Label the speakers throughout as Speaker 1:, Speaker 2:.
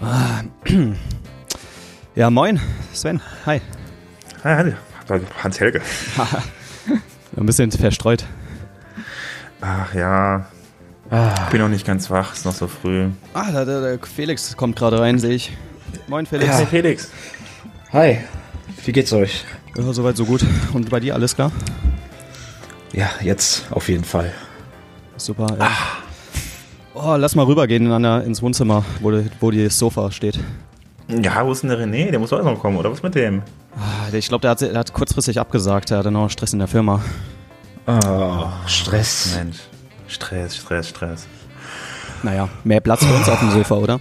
Speaker 1: Ja, moin, Sven. Hi.
Speaker 2: Hi, Hans-Helge.
Speaker 1: Ein bisschen verstreut.
Speaker 2: Ach ja. Ich bin noch nicht ganz wach, ist noch so früh.
Speaker 1: Ah, der, der, der Felix kommt gerade rein, sehe ich. Moin, Felix.
Speaker 2: Hi, Felix.
Speaker 3: Hi, wie geht's euch?
Speaker 1: Ja, soweit, so gut. Und bei dir alles klar?
Speaker 3: Ja, jetzt auf jeden Fall.
Speaker 1: Super. Ja. Oh, lass mal rübergehen in der, ins Wohnzimmer, wo, die- wo das Sofa steht.
Speaker 2: Ja, wo ist denn der René? Der muss auch noch kommen, oder was mit dem?
Speaker 1: Ah, Ich glaube, der hat, der hat kurzfristig abgesagt. Er hatte noch Stress in der Firma.
Speaker 3: Oh, Stress.
Speaker 2: Mensch. Stress, Stress, Stress.
Speaker 1: Naja, mehr Platz für uns auf dem Sofa, oder?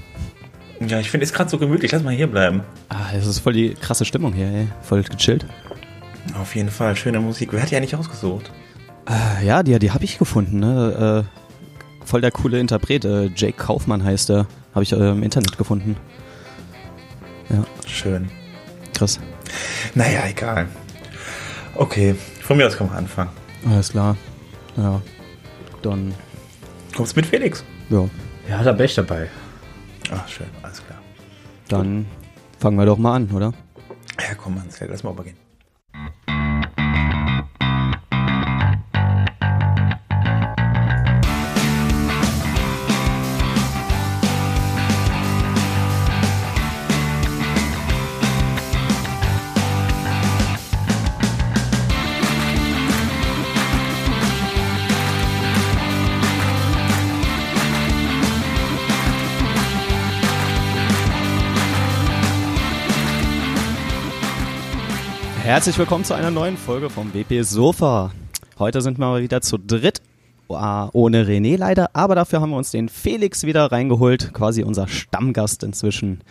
Speaker 2: Ja, ich finde es gerade so gemütlich. Lass mal hier bleiben.
Speaker 1: Ah, das ist voll die krasse Stimmung hier, ey. Voll gechillt.
Speaker 2: Auf jeden Fall, schöne Musik. Wer hat die eigentlich ausgesucht?
Speaker 1: Äh, ja, die, die habe ich gefunden, ne? Voll der coole Interpret. Äh, Jake Kaufmann heißt der. Habe ich äh, im Internet gefunden.
Speaker 2: Schön.
Speaker 1: Krass.
Speaker 2: Naja, egal. Okay, von mir aus können wir anfangen.
Speaker 1: Alles klar. Ja. Dann,
Speaker 2: Kommst mit Felix?
Speaker 1: ja.
Speaker 3: Ja, da bin ich dabei.
Speaker 2: Ach, schön, alles klar.
Speaker 1: Dann fangen wir doch mal an, oder?
Speaker 2: Ja, komm, Hans-Helge, lass mal übergehen.
Speaker 1: Herzlich willkommen zu einer neuen Folge vom WP Sofa. Heute sind wir mal wieder zu dritt. Ah, Ohne René leider, aber dafür haben wir uns den Felix wieder reingeholt, quasi unser Stammgast inzwischen.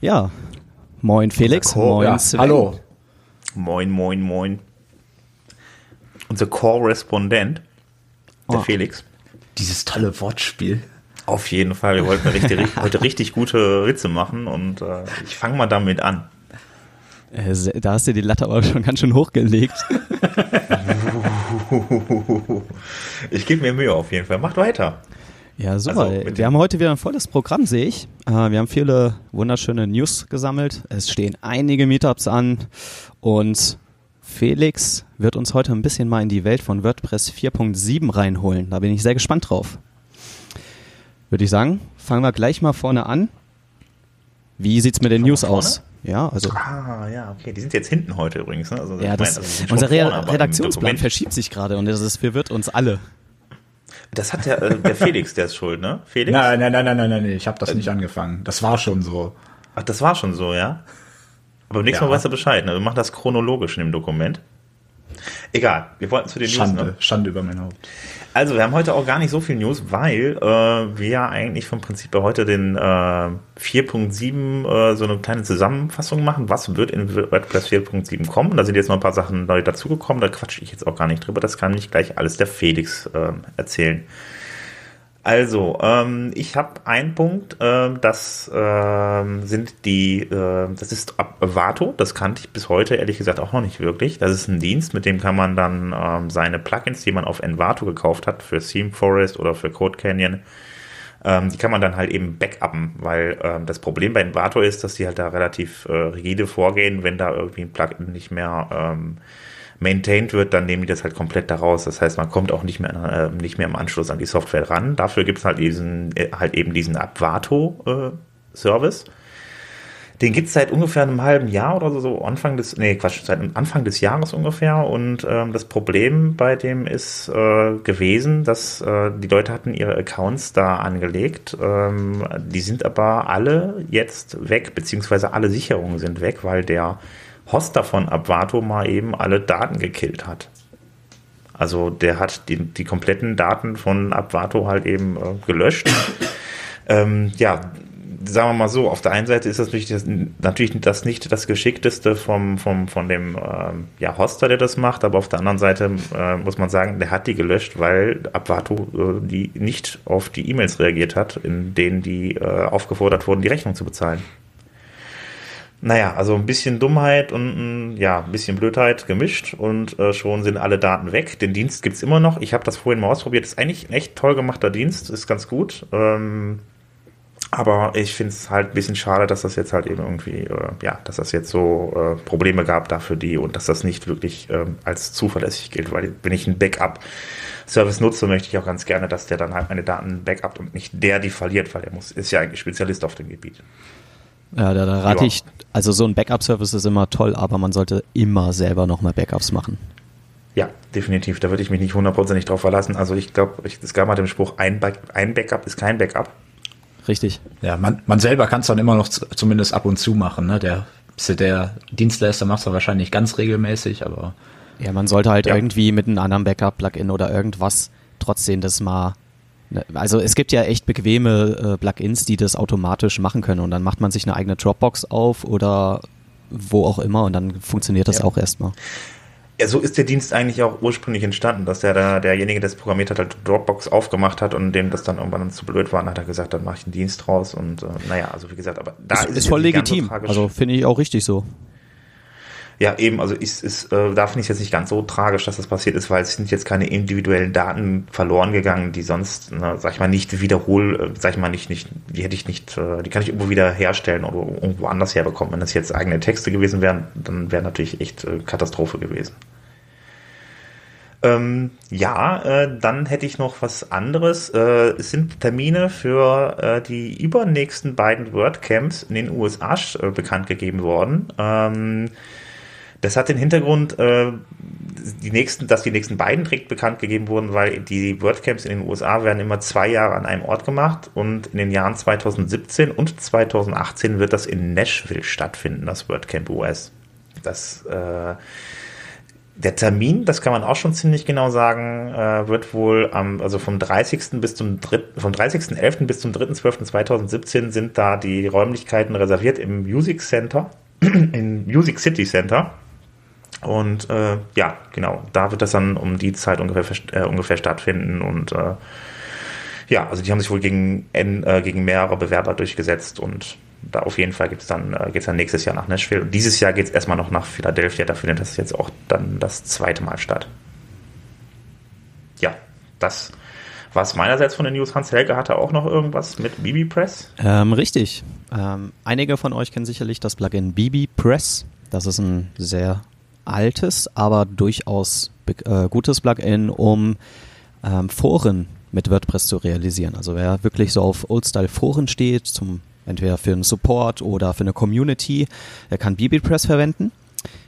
Speaker 1: Ja, moin Felix, moin
Speaker 3: ja,
Speaker 1: Sven.
Speaker 3: hallo.
Speaker 2: Moin, moin, moin. Unser Korrespondent, der
Speaker 1: Oh.
Speaker 2: Felix.
Speaker 3: Dieses tolle Wortspiel.
Speaker 2: Auf jeden Fall. Wir wollten richtig, heute richtig gute Witze machen und äh, ich fange mal damit an.
Speaker 1: Äh, da hast du die Latte aber schon ganz schön hochgelegt.
Speaker 2: Ich gebe mir Mühe auf jeden Fall. Macht weiter.
Speaker 1: Ja, super.
Speaker 2: Also,
Speaker 1: wir haben heute wieder ein volles Programm, sehe ich. Äh, wir haben viele wunderschöne News gesammelt. Es stehen einige Meetups an und Felix wird uns heute ein bisschen mal in die Welt von WordPress 4.7 reinholen. Da bin ich sehr gespannt drauf. Würde ich sagen, fangen wir gleich mal vorne an. Wie sieht's mit den News aus? Ja, also
Speaker 2: Ah, ja, okay. Die sind jetzt hinten heute übrigens. Ne? Also,
Speaker 1: ja, das,
Speaker 2: meine, also
Speaker 1: unser Re Redaktionsplan verschiebt sich gerade und das ist, verwirrt uns alle.
Speaker 2: Das hat der, äh, der Felix, der ist schuld, ne? Felix?
Speaker 3: Nein, nein, nein, nein, nein, nein, ich habe das nicht angefangen. Das war schon so.
Speaker 2: Ach, das war schon so, ja? Aber beim nächsten
Speaker 3: Ja.
Speaker 2: Mal weißt du Bescheid. Ne? Wir machen das chronologisch in dem Dokument. Egal, wir wollten zu den News.
Speaker 3: Schande,
Speaker 2: Ne?
Speaker 3: Schande über mein Haupt.
Speaker 2: Also, wir haben heute auch gar nicht so viel News, weil äh, wir ja eigentlich vom Prinzip her heute den äh, 4.7 äh, so eine kleine Zusammenfassung machen. Was wird in WordPress 4.7 kommen? Da sind jetzt noch ein paar Sachen neu dazugekommen. Da quatsche ich jetzt auch gar nicht drüber. Das kann nicht gleich alles der Felix äh, erzählen. Also, ähm, ich habe einen Punkt, ähm, das ähm, sind die, äh, das ist Avato, das kannte ich bis heute ehrlich gesagt auch noch nicht wirklich. Das ist ein Dienst, mit dem kann man dann ähm, seine Plugins, die man auf Envato gekauft hat, für Theme Forest oder für Code Canyon, ähm, die kann man dann halt eben backuppen, weil ähm, das Problem bei Envato ist, dass die halt da relativ äh, rigide vorgehen, wenn da irgendwie ein Plugin nicht mehr ähm, maintained wird, dann nehmen die das halt komplett daraus. Das heißt, man kommt auch nicht mehr, äh, nicht mehr im Anschluss an die Software ran. Dafür gibt es halt äh, halt eben diesen Abvato-Service. Den gibt es seit ungefähr einem halben Jahr oder so, so Anfang des, nee, Quatsch, seit Anfang des Jahres ungefähr. Und ähm, das Problem bei dem ist äh, gewesen, dass äh, die Leute hatten ihre Accounts da angelegt. Ähm, die sind aber alle jetzt weg, beziehungsweise alle Sicherungen sind weg, weil der Hoster von Abvato mal eben alle Daten gekillt hat. Also der hat die, die kompletten Daten von Abvato halt eben äh, gelöscht. ähm, ja, sagen wir mal so, auf der einen Seite ist das natürlich das, natürlich das nicht das Geschickteste vom, vom, von dem ähm, ja, Hoster, der das macht, aber auf der anderen Seite äh, muss man sagen, der hat die gelöscht, weil Abvato äh, die nicht auf die E-Mails reagiert hat, in denen die äh, aufgefordert wurden, die Rechnung zu bezahlen. Naja, also ein bisschen Dummheit und ja, ein bisschen Blödheit gemischt und äh, schon sind alle Daten weg. Den Dienst gibt's immer noch. Ich habe das vorhin mal ausprobiert. Ist eigentlich ein echt toll gemachter Dienst, ist ganz gut. Ähm, Aber ich finde es halt ein bisschen schade, dass das jetzt halt eben irgendwie, äh, ja, dass das jetzt so äh, Probleme gab dafür die und dass das nicht wirklich ähm, als zuverlässig gilt, weil wenn ich ein Backup-Service nutze, möchte ich auch ganz gerne, dass der dann halt meine Daten backupt und nicht der die verliert, weil er muss, ist ja eigentlich Spezialist auf dem Gebiet.
Speaker 1: Ja, da, da rate ja. ich, also so ein Backup-Service ist immer toll, aber man sollte immer selber nochmal Backups machen.
Speaker 2: Ja, definitiv. Da würde ich mich nicht hundertprozentig drauf verlassen. Also ich glaube, es gab mal den Spruch, ein, ein Backup ist kein Backup.
Speaker 1: Richtig.
Speaker 3: Ja, man, man selber kann es dann immer noch zumindest ab und zu machen. Ne? Der, der Dienstleister macht es wahrscheinlich ganz regelmäßig, aber.
Speaker 1: Ja, man sollte halt ja. irgendwie mit einem anderen Backup-Plugin oder irgendwas trotzdem das mal. Ne, also es gibt ja echt bequeme äh, Plugins, die das automatisch machen können und dann macht man sich eine eigene Dropbox auf oder wo auch immer und dann funktioniert das ja. auch erstmal.
Speaker 2: Ja, so ist der Dienst eigentlich auch ursprünglich entstanden, dass der da, derjenige, der es programmiert hat, halt Dropbox aufgemacht hat und dem das dann irgendwann zu blöd war, hat er gesagt, dann mache ich einen Dienst draus und äh, naja, also wie gesagt, aber
Speaker 1: da ist, ist, ist voll legitim. So also finde ich auch richtig so.
Speaker 2: Ja, eben, also ist, ist, äh, da finde ich jetzt nicht ganz so tragisch, dass das passiert ist, weil es sind jetzt keine individuellen Daten verloren gegangen, die sonst, ne, sag ich mal, nicht wiederhol, äh, sag ich mal, nicht, nicht, die hätte ich nicht, äh, die kann ich irgendwo wieder herstellen oder irgendwo anders herbekommen. Wenn das jetzt eigene Texte gewesen wären, dann wäre natürlich echt äh, Katastrophe gewesen. Ähm, ja, äh, dann hätte ich noch was anderes. Äh, es sind Termine für äh, die übernächsten beiden WordCamps in den USA äh, bekannt gegeben worden. Ähm, das hat den Hintergrund, äh, die nächsten, dass die nächsten beiden direkt bekannt gegeben wurden, weil die WordCamps in den USA werden immer zwei Jahre an einem Ort gemacht und in den Jahren 2017 und 2018 wird das in Nashville stattfinden, das WordCamp US. Das äh, der Termin, das kann man auch schon ziemlich genau sagen, äh, wird wohl am, also vom 30. bis zum 3., vom 30.11. bis zum 3.12.2017 sind da die Räumlichkeiten reserviert im Music Center, im Music City Center. Und äh, ja, genau, da wird das dann um die Zeit ungefähr, äh, ungefähr stattfinden. Und äh, ja, also die haben sich wohl gegen, äh, gegen mehrere Bewerber durchgesetzt und da auf jeden Fall gibt's dann, äh, dann nächstes Jahr nach Nashville. Und dieses Jahr geht's erstmal noch nach Philadelphia. Da findet das jetzt auch dann das zweite Mal statt. Ja, das was meinerseits von den News. Hans Helge hatte auch noch irgendwas mit BB Press?
Speaker 1: Ähm, richtig. Ähm, einige von euch kennen sicherlich das Plugin BB Press. Das ist ein sehr altes, aber durchaus äh, gutes Plugin, um ähm, Foren mit WordPress zu realisieren. Also wer wirklich so auf Old-Style-Foren steht, zum entweder für einen Support oder für eine Community, der kann BBPress verwenden.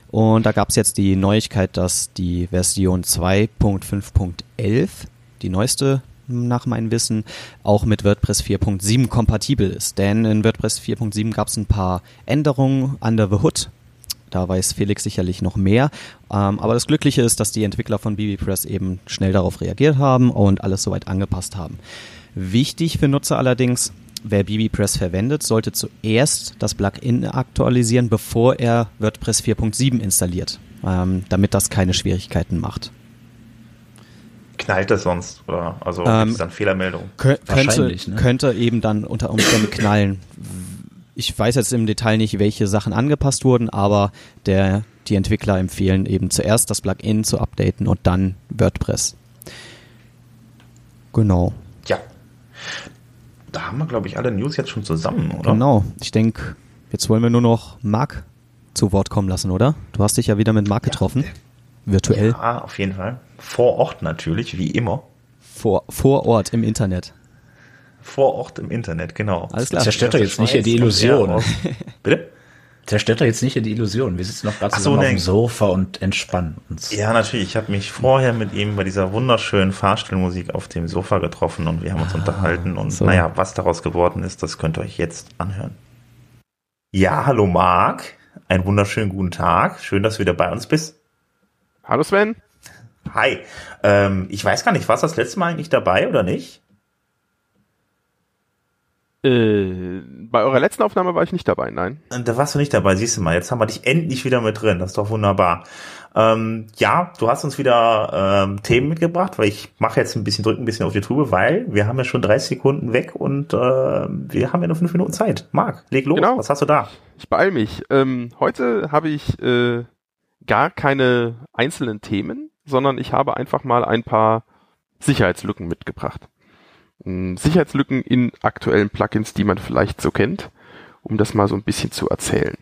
Speaker 1: Und da gab es jetzt die Neuigkeit, dass die Version 2.5.11, die neueste nach meinem Wissen, auch mit WordPress 4.7 kompatibel ist. Denn in WordPress 4.7 gab es ein paar Änderungen under the hood, da weiß Felix sicherlich noch mehr. Ähm, aber das Glückliche ist, dass die Entwickler von BBPress eben schnell darauf reagiert haben und alles soweit angepasst haben. Wichtig für Nutzer allerdings, wer BBPress verwendet, sollte zuerst das Plugin aktualisieren, bevor er WordPress 4.7 installiert, ähm, damit das keine Schwierigkeiten macht.
Speaker 2: Knallt das sonst? Oder? Also ähm, ist dann Fehlermeldung?
Speaker 1: Könnte, ne? könnte eben dann unter Umständen knallen, ich weiß jetzt im Detail nicht, welche Sachen angepasst wurden, aber der, die Entwickler empfehlen eben zuerst das Plugin zu updaten und dann WordPress. Genau.
Speaker 2: Ja. Da haben wir, glaube ich, alle News jetzt schon zusammen, oder?
Speaker 1: Genau. Ich denke, jetzt wollen wir nur noch Marc zu Wort kommen lassen, oder? Du hast dich ja wieder mit Marc ja, getroffen. Virtuell.
Speaker 2: Ja, auf jeden Fall. Vor Ort natürlich, wie immer.
Speaker 1: Vor, vor Ort im Internet
Speaker 2: vor Ort im Internet, genau.
Speaker 3: Alles klar. Zerstört doch jetzt nicht hier die Illusion. Bitte? Zerstört doch jetzt nicht hier die Illusion. Wir sitzen noch gerade so, auf dem Sofa und entspannen uns.
Speaker 2: Ja, natürlich. Ich habe mich vorher mit ihm bei dieser wunderschönen Fahrstellmusik auf dem Sofa getroffen und wir haben uns ah, unterhalten. Und so. naja, was daraus geworden ist, das könnt ihr euch jetzt anhören. Ja, hallo Marc. Einen wunderschönen guten Tag. Schön, dass du wieder bei uns bist.
Speaker 4: Hallo Sven.
Speaker 2: Hi. Ähm, ich weiß gar nicht, warst du das letzte Mal eigentlich dabei oder nicht?
Speaker 4: Äh, bei eurer letzten Aufnahme war ich nicht dabei, nein.
Speaker 2: Da warst du nicht dabei, siehst du mal. Jetzt haben wir dich endlich wieder mit drin. Das ist doch wunderbar. Ähm, ja, du hast uns wieder ähm, Themen mitgebracht, weil ich mache jetzt ein bisschen drücken, ein bisschen auf die Tube, weil wir haben ja schon 30 Sekunden weg und äh, wir haben ja nur fünf Minuten Zeit. Marc, leg los. Genau. Was hast du da?
Speaker 4: Ich beeil mich. Ähm, heute habe ich äh, gar keine einzelnen Themen, sondern ich habe einfach mal ein paar Sicherheitslücken mitgebracht. Hm, Sicherheitslücken in aktuellen Plugins, die man vielleicht so kennt, um das mal so ein bisschen zu erzählen.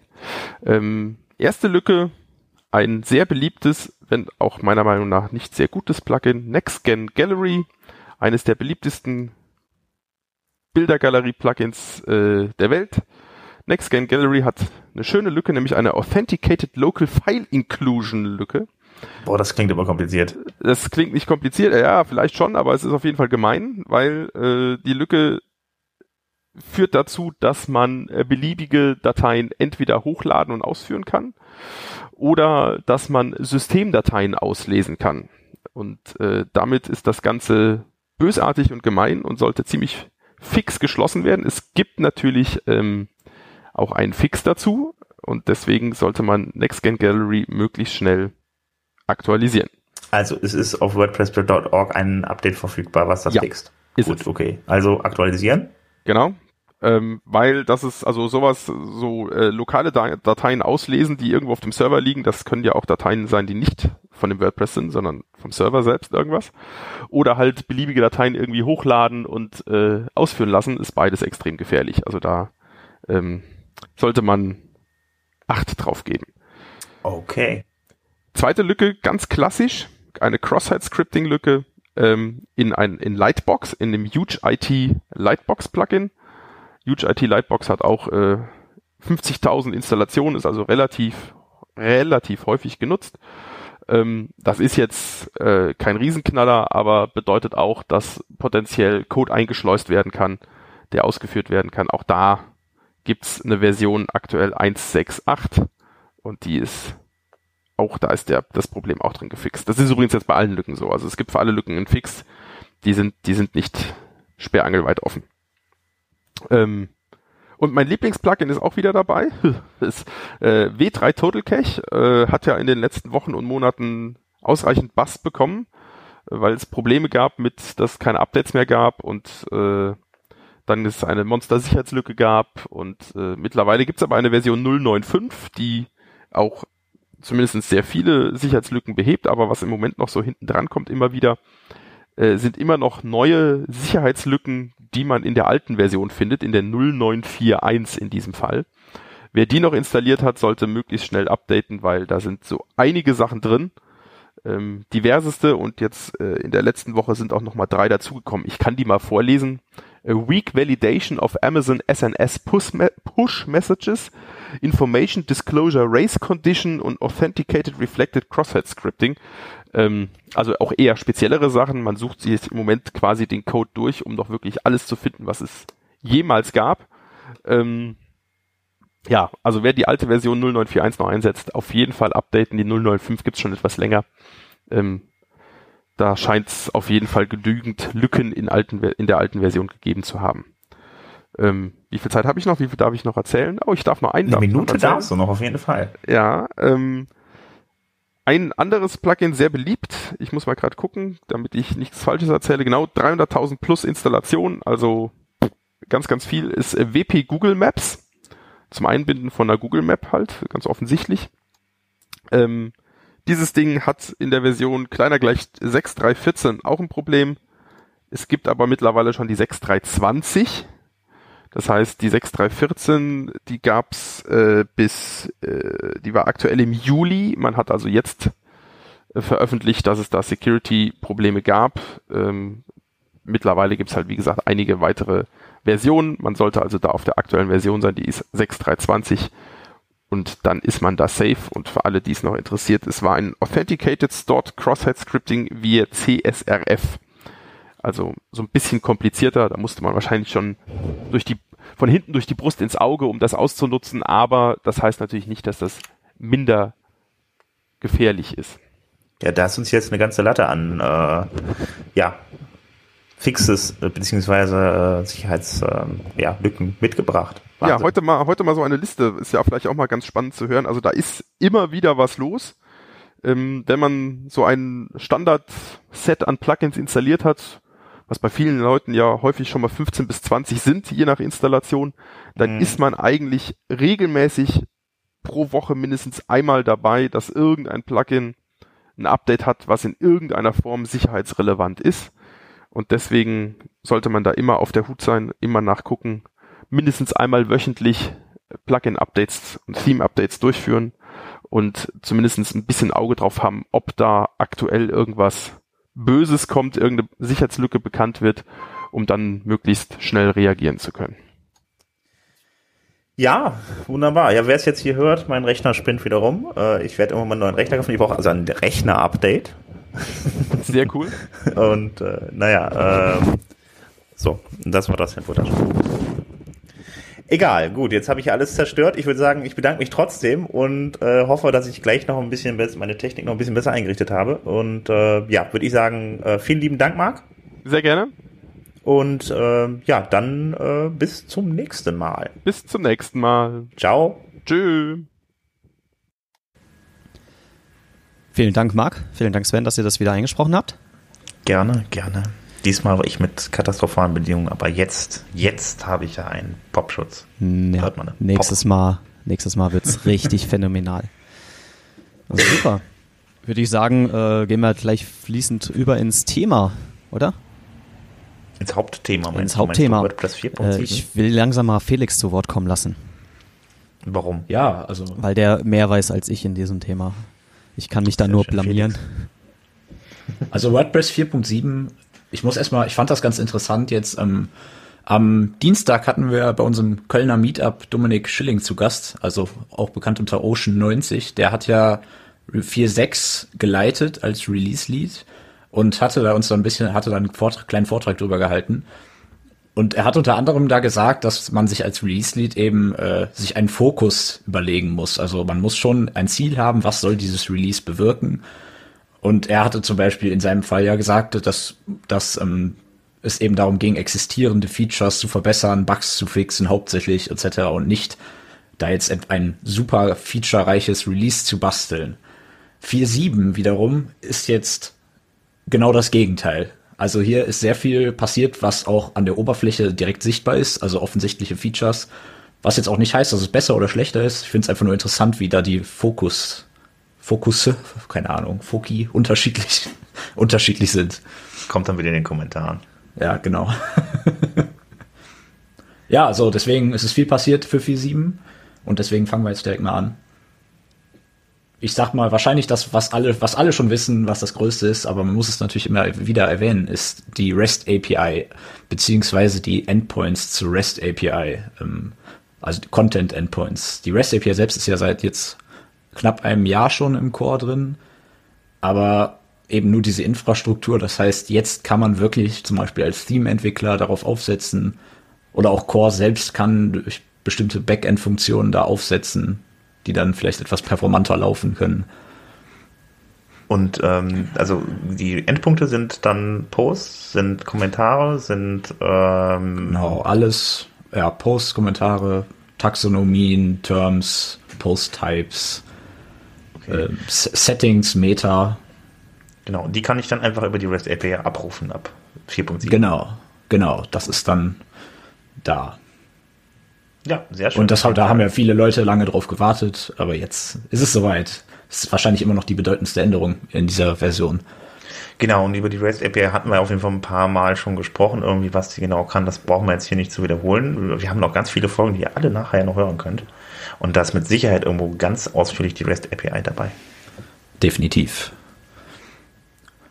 Speaker 4: Ähm, erste Lücke, ein sehr beliebtes, wenn auch meiner Meinung nach nicht sehr gutes Plugin, NextGen Gallery, eines der beliebtesten Bildergalerie-Plugins äh, der Welt. NextGen Gallery hat eine schöne Lücke, nämlich eine Authenticated Local File Inclusion Lücke.
Speaker 2: Boah, das klingt immer kompliziert.
Speaker 4: Das klingt nicht kompliziert, ja, vielleicht schon, aber es ist auf jeden Fall gemein, weil äh, die Lücke führt dazu, dass man äh, beliebige Dateien entweder hochladen und ausführen kann oder dass man Systemdateien auslesen kann. Und äh, damit ist das Ganze bösartig und gemein und sollte ziemlich fix geschlossen werden. Es gibt natürlich ähm, auch einen Fix dazu und deswegen sollte man NextGen Gallery möglichst schnell aktualisieren.
Speaker 2: Also es ist auf WordPress.org ein Update verfügbar, was das ja, fixt. Ist Gut, es. okay. Also aktualisieren.
Speaker 4: Genau. Ähm, weil das ist also sowas, so äh, lokale Dateien auslesen, die irgendwo auf dem Server liegen, das können ja auch Dateien sein, die nicht von dem WordPress sind, sondern vom Server selbst irgendwas. Oder halt beliebige Dateien irgendwie hochladen und äh, ausführen lassen, ist beides extrem gefährlich. Also da ähm, sollte man Acht drauf geben.
Speaker 2: Okay.
Speaker 4: Zweite Lücke, ganz klassisch, eine Cross-Site-Scripting-Lücke ähm, in in Lightbox, in dem Huge IT Lightbox Plugin. Huge IT Lightbox hat auch äh, 50.000 Installationen, ist also relativ relativ häufig genutzt. Ähm, das ist jetzt äh, kein Riesenknaller, aber bedeutet auch, dass potenziell Code eingeschleust werden kann, der ausgeführt werden kann. Auch da gibt's eine Version aktuell 1.6.8 und die ist auch da ist der, das Problem auch drin gefixt. Das ist übrigens jetzt bei allen Lücken so. Also es gibt für alle Lücken einen Fix. Die sind, die sind nicht sperrangelweit offen. Ähm, und mein Lieblingsplugin ist auch wieder dabei. das, äh, W3 Total Cache äh, hat ja in den letzten Wochen und Monaten ausreichend Bass bekommen, weil es Probleme gab mit, dass es keine Updates mehr gab und äh, dann es eine Monster-Sicherheitslücke gab und äh, mittlerweile gibt es aber eine Version 095, die auch zumindest sehr viele Sicherheitslücken behebt, aber was im Moment noch so hinten dran kommt immer wieder, äh, sind immer noch neue Sicherheitslücken, die man in der alten Version findet, in der 0941 in diesem Fall. Wer die noch installiert hat, sollte möglichst schnell updaten, weil da sind so einige Sachen drin. Ähm, diverseste und jetzt äh, in der letzten Woche sind auch noch mal drei dazugekommen. Ich kann die mal vorlesen. Weak validation of Amazon SNS push messages Information Disclosure Race Condition und Authenticated Reflected Crosshead Scripting. Ähm, also auch eher speziellere Sachen. Man sucht sich jetzt im Moment quasi den Code durch, um doch wirklich alles zu finden, was es jemals gab. Ähm, ja, also wer die alte Version 0941 noch einsetzt, auf jeden Fall updaten. Die 095 gibt's schon etwas länger. Ähm, da scheint es auf jeden Fall genügend Lücken in, alten, in der alten Version gegeben zu haben. Ähm, wie viel Zeit habe ich noch? Wie viel darf ich noch erzählen? Oh, ich darf noch einen.
Speaker 2: Eine Minute darfst du noch auf jeden Fall.
Speaker 4: Ja. Ähm, ein anderes Plugin sehr beliebt. Ich muss mal gerade gucken, damit ich nichts Falsches erzähle. Genau 300.000 plus Installationen, also ganz, ganz viel ist WP Google Maps. Zum Einbinden von einer Google Map halt, ganz offensichtlich. Ähm, dieses Ding hat in der Version kleiner gleich 6.3.14 auch ein Problem. Es gibt aber mittlerweile schon die 6.3.20 das heißt, die 6314, die gab's äh, bis, äh, die war aktuell im Juli. Man hat also jetzt äh, veröffentlicht, dass es da Security-Probleme gab. Ähm, mittlerweile gibt's halt, wie gesagt, einige weitere Versionen. Man sollte also da auf der aktuellen Version sein, die ist 6.3.20 und dann ist man da safe. Und für alle, die es noch interessiert, es war ein Authenticated Stored Crosshead Scripting via CSRF. Also so ein bisschen komplizierter, da musste man wahrscheinlich schon durch die, von hinten durch die Brust ins Auge, um das auszunutzen, aber das heißt natürlich nicht, dass das minder gefährlich ist.
Speaker 2: Ja, da ist uns jetzt eine ganze Latte an, äh, ja, Fixes äh, beziehungsweise äh, Sicherheitslücken äh, ja, mitgebracht.
Speaker 4: Wahnsinn. Ja, heute mal, heute mal so eine Liste ist ja vielleicht auch mal ganz spannend zu hören. Also da ist immer wieder was los. Ähm, wenn man so ein Standard-Set an Plugins installiert hat, was bei vielen Leuten ja häufig schon mal 15 bis 20 sind, je nach Installation, dann mhm. ist man eigentlich regelmäßig pro Woche mindestens einmal dabei, dass irgendein Plugin ein Update hat, was in irgendeiner Form sicherheitsrelevant ist. Und deswegen sollte man da immer auf der Hut sein, immer nachgucken, mindestens einmal wöchentlich Plugin-Updates und Theme-Updates durchführen und zumindest ein bisschen Auge drauf haben, ob da aktuell irgendwas Böses kommt, irgendeine Sicherheitslücke bekannt wird, um dann möglichst schnell reagieren zu können.
Speaker 2: Ja, wunderbar. Ja, wer es jetzt hier hört, mein Rechner spinnt wieder rum. Äh, ich werde immer mal einen neuen Rechner kaufen. Ich brauche also ein Rechner-Update.
Speaker 4: Sehr cool.
Speaker 2: Und äh, naja, äh, so, das war das Infotasche. Egal, gut, jetzt habe ich alles zerstört. Ich würde sagen, ich bedanke mich trotzdem und äh, hoffe, dass ich gleich noch ein bisschen meine Technik noch ein bisschen besser eingerichtet habe. Und äh, ja, würde ich sagen, äh, vielen lieben Dank, Marc.
Speaker 4: Sehr gerne.
Speaker 2: Und äh, ja, dann äh, bis zum nächsten Mal.
Speaker 4: Bis zum nächsten Mal.
Speaker 2: Ciao.
Speaker 4: Tschüss.
Speaker 1: Vielen Dank, Marc. Vielen Dank, Sven, dass ihr das wieder eingesprochen habt.
Speaker 2: Gerne, gerne. Diesmal war ich mit katastrophalen Bedingungen, aber jetzt, jetzt habe ich ja einen Popschutz.
Speaker 1: Ja, Hört man, ne? Nächstes Pop. Mal, nächstes Mal wird es richtig phänomenal. Also super. Würde ich sagen, äh, gehen wir gleich fließend über ins Thema, oder?
Speaker 2: Ins Hauptthema,
Speaker 1: meinst Ins Hauptthema. WordPress 4.7? Äh, ich will langsam mal Felix zu Wort kommen lassen.
Speaker 2: Warum?
Speaker 1: Ja, also. Weil der mehr weiß als ich in diesem Thema. Ich kann mich da nur blamieren.
Speaker 3: Also WordPress 4.7, ich muss erstmal, ich fand das ganz interessant jetzt. Ähm, am Dienstag hatten wir bei unserem Kölner Meetup Dominik Schilling zu Gast, also auch bekannt unter Ocean 90. Der hat ja 4.6 geleitet als Release-Lead und hatte da uns so ein bisschen, hatte da einen Vortrag, kleinen Vortrag drüber gehalten. Und er hat unter anderem da gesagt, dass man sich als Release-Lead eben äh, sich einen Fokus überlegen muss. Also man muss schon ein Ziel haben, was soll dieses Release bewirken. Und er hatte zum Beispiel in seinem Fall ja gesagt, dass, dass ähm, es eben darum ging, existierende Features zu verbessern, Bugs zu fixen, hauptsächlich etc. und nicht da jetzt ein super featurereiches Release zu basteln. 4.7 wiederum ist jetzt genau das Gegenteil. Also hier ist sehr viel passiert, was auch an der Oberfläche direkt sichtbar ist, also offensichtliche Features. Was jetzt auch nicht heißt, dass es besser oder schlechter ist. Ich finde es einfach nur interessant, wie da die Fokus, Fokusse, keine Ahnung, Foki unterschiedlich, unterschiedlich sind.
Speaker 2: Kommt dann wieder in den Kommentaren.
Speaker 3: Ja, genau. ja, so, deswegen ist es viel passiert für 4.7 und deswegen fangen wir jetzt direkt mal an ich sag mal, wahrscheinlich das, was alle, was alle schon wissen, was das Größte ist, aber man muss es natürlich immer wieder erwähnen, ist die REST API, beziehungsweise die Endpoints zu REST API, ähm, also Content Endpoints. Die REST API selbst ist ja seit jetzt knapp einem Jahr schon im Core drin, aber eben nur diese Infrastruktur. Das heißt, jetzt kann man wirklich zum Beispiel als Theme-Entwickler darauf aufsetzen oder auch Core selbst kann durch bestimmte Backend-Funktionen da aufsetzen, die dann vielleicht etwas performanter laufen können.
Speaker 2: Und ähm, also die Endpunkte sind dann Posts, sind Kommentare, sind ähm
Speaker 3: genau alles, ja Posts, Kommentare, Taxonomien, Terms, Post-Types, okay. äh, Settings, Meta.
Speaker 2: Genau, die kann ich dann einfach über die REST API abrufen ab 4.7.
Speaker 3: Genau, genau, das ist dann da.
Speaker 2: Ja, sehr schön.
Speaker 3: Und das, da haben ja viele Leute lange drauf gewartet, aber jetzt ist es soweit. Das ist wahrscheinlich immer noch die bedeutendste Änderung in dieser Version.
Speaker 2: Genau, und über die REST API hatten wir auf jeden Fall ein paar Mal schon gesprochen, irgendwie was die genau kann, das brauchen wir jetzt hier nicht zu wiederholen. Wir haben noch ganz viele Folgen, die ihr alle nachher noch hören könnt. Und da ist mit Sicherheit irgendwo ganz ausführlich die REST API dabei.
Speaker 3: Definitiv.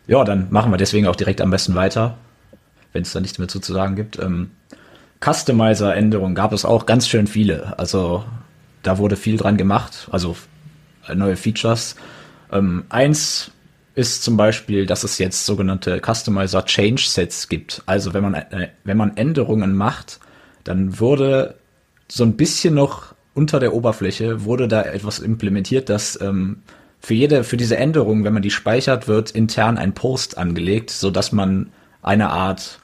Speaker 3: Ja, dann machen wir deswegen auch direkt am besten weiter, wenn es da nichts mehr zu sagen gibt. Ähm, Customizer-Änderungen gab es auch ganz schön viele. Also da wurde viel dran gemacht, also neue Features. Ähm, eins ist zum Beispiel, dass es jetzt sogenannte Customizer Change Sets gibt. Also wenn man, äh, wenn man Änderungen macht, dann wurde so ein bisschen noch unter der Oberfläche wurde da etwas implementiert, dass ähm, für jede, für diese Änderung, wenn man die speichert, wird intern ein Post angelegt, so dass man eine Art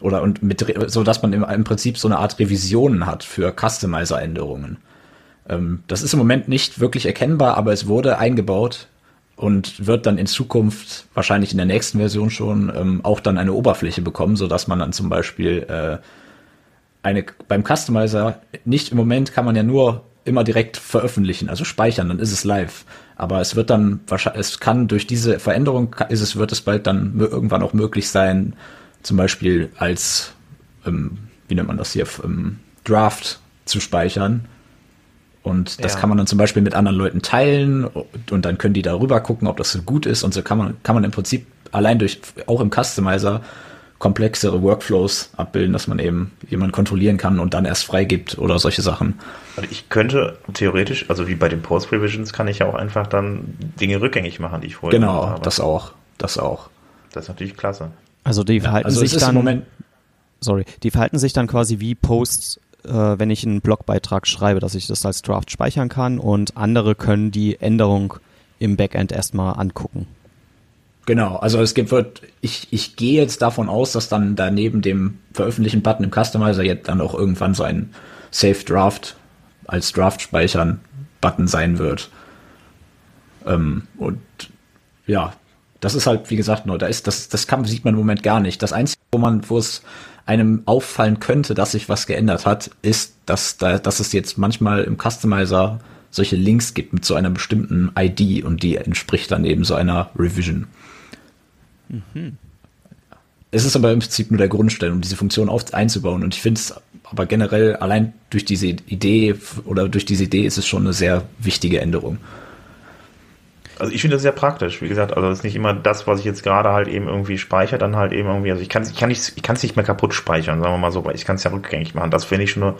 Speaker 3: oder und mit so dass man im, im Prinzip so eine Art Revisionen hat für Customizer-Änderungen. Ähm, das ist im Moment nicht wirklich erkennbar, aber es wurde eingebaut und wird dann in Zukunft wahrscheinlich in der nächsten Version schon ähm, auch dann eine Oberfläche bekommen, so dass man dann zum Beispiel äh, eine beim Customizer nicht im Moment kann man ja nur immer direkt veröffentlichen, also speichern, dann ist es live. Aber es wird dann wahrscheinlich, es kann durch diese Veränderung ist es, wird es bald dann irgendwann auch möglich sein, zum Beispiel als, ähm, wie nennt man das hier, ähm, Draft zu speichern. Und das
Speaker 2: Ja.
Speaker 3: kann man dann zum Beispiel mit anderen Leuten teilen und, und dann können die darüber gucken, ob das so gut ist. Und so kann man, kann man im Prinzip allein durch, auch im Customizer, komplexere Workflows abbilden, dass man eben jemanden kontrollieren kann und dann erst freigibt oder solche Sachen.
Speaker 2: Also ich könnte theoretisch, also wie bei den Post-Revisions, kann ich ja auch einfach dann Dinge rückgängig machen, die ich vorher
Speaker 3: Genau,
Speaker 2: habe.
Speaker 3: das auch. Das auch.
Speaker 2: das ist natürlich klasse.
Speaker 1: Also die verhalten
Speaker 3: Also
Speaker 1: sich dann, sorry, die verhalten sich dann quasi wie Posts, äh, wenn ich einen Blogbeitrag schreibe, dass ich das als Draft speichern kann und andere können die Änderung im Backend erstmal angucken.
Speaker 3: Genau, also es gibt wird, ich, ich gehe jetzt davon aus, dass dann daneben dem veröffentlichen Button im Customizer jetzt dann auch irgendwann so ein Save Draft als Draft speichern Button sein wird. Ähm, und ja, das ist halt, wie gesagt, nur, da ist, das, das kann, sieht man im Moment gar nicht. Das Einzige, wo man, wo es einem auffallen könnte, dass sich was geändert hat, ist, dass da, dass es jetzt manchmal im Customizer solche Links gibt mit so einer bestimmten ID und die entspricht dann eben so einer Revision. Es ist aber im Prinzip nur der Grundstein, um diese Funktion auf, einzubauen. Und ich finde es aber generell allein durch diese Idee oder durch diese Idee ist es schon eine sehr wichtige Änderung.
Speaker 2: Also ich finde das sehr praktisch. Wie gesagt, also das ist nicht immer das, was ich jetzt gerade halt eben irgendwie speichere, dann halt eben irgendwie, also ich kann es ich kann nicht, nicht mehr kaputt speichern, sagen wir mal so, weil ich kann es ja rückgängig machen. Das finde ich schon eine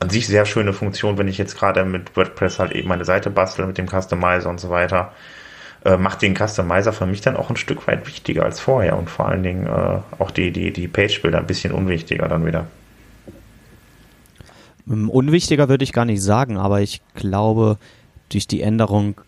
Speaker 2: an sich sehr schöne Funktion, wenn ich jetzt gerade mit WordPress halt eben meine Seite bastel mit dem Customizer und so weiter. Äh, macht den Customizer für mich dann auch ein Stück weit wichtiger als vorher und vor allen Dingen äh, auch die, die, die Page-Bilder ein bisschen unwichtiger dann wieder.
Speaker 1: Ähm, Unwichtiger würde ich gar nicht sagen, aber ich glaube, durch die Änderung,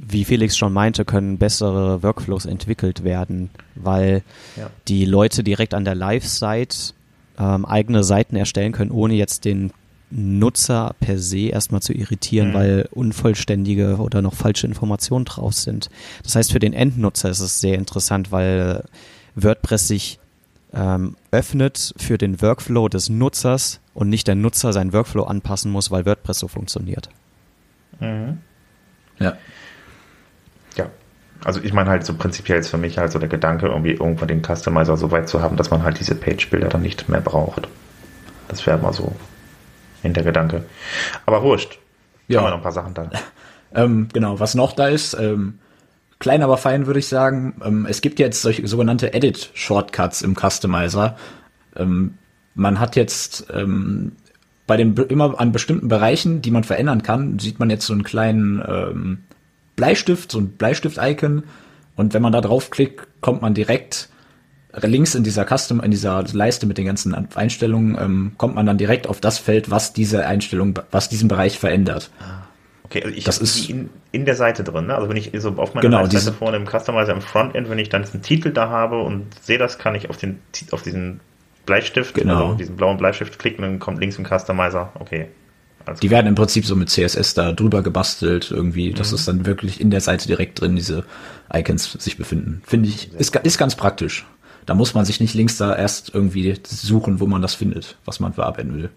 Speaker 1: wie Felix schon meinte, können bessere Workflows entwickelt werden, weil
Speaker 2: Ja.
Speaker 1: die Leute direkt an der Live-Site ähm, eigene Seiten erstellen können, ohne jetzt den Nutzer per se erstmal zu irritieren,
Speaker 2: Mhm.
Speaker 1: weil unvollständige oder noch falsche Informationen drauf sind. Das heißt, für den Endnutzer ist es sehr interessant, weil WordPress sich ähm, öffnet für den Workflow des Nutzers und nicht der Nutzer seinen Workflow anpassen muss, weil WordPress so funktioniert.
Speaker 2: Mhm.
Speaker 3: Ja.
Speaker 2: Ja. Also ich meine halt so prinzipiell ist für mich halt so der Gedanke, irgendwie irgendwann den Customizer so weit zu haben, dass man halt diese Page-Bilder dann nicht mehr braucht. Das wäre mal so Hintergedanke. Aber wurscht.
Speaker 3: Ja.
Speaker 2: Haben wir noch ein paar Sachen da.
Speaker 3: Ähm, genau, was noch da ist, ähm, klein aber fein würde ich sagen, ähm, es gibt jetzt solche sogenannte Edit-Shortcuts im Customizer. Ähm, man hat jetzt ähm, bei den immer an bestimmten Bereichen, die man verändern kann, sieht man jetzt so einen kleinen ähm, Bleistift, so ein Bleistift-Icon. Und wenn man da draufklickt, kommt man direkt links in dieser Custom, in dieser Leiste mit den ganzen Einstellungen, ähm, kommt man dann direkt auf das Feld, was diese Einstellung, was diesen Bereich verändert.
Speaker 2: Okay, also ich
Speaker 3: Das ist-
Speaker 2: in, in der Seite drin. Ne? Also wenn ich so auf meiner
Speaker 3: Genau,
Speaker 2: Seite
Speaker 3: diese-
Speaker 2: vorne im Customizer im Frontend, wenn ich dann einen Titel da habe und sehe das, kann ich auf den auf diesen Bleistift,
Speaker 3: Genau.
Speaker 2: also diesen blauen Bleistift klicken, dann kommt links im Customizer. Okay. Also,
Speaker 3: Die werden im Prinzip so mit CSS da drüber gebastelt irgendwie, dass es dann wirklich in der Seite direkt drin diese Icons sich befinden. Finde ich, ist, ist ganz praktisch. Da muss man sich nicht links da erst irgendwie suchen, wo man das findet, was man verarbeiten will.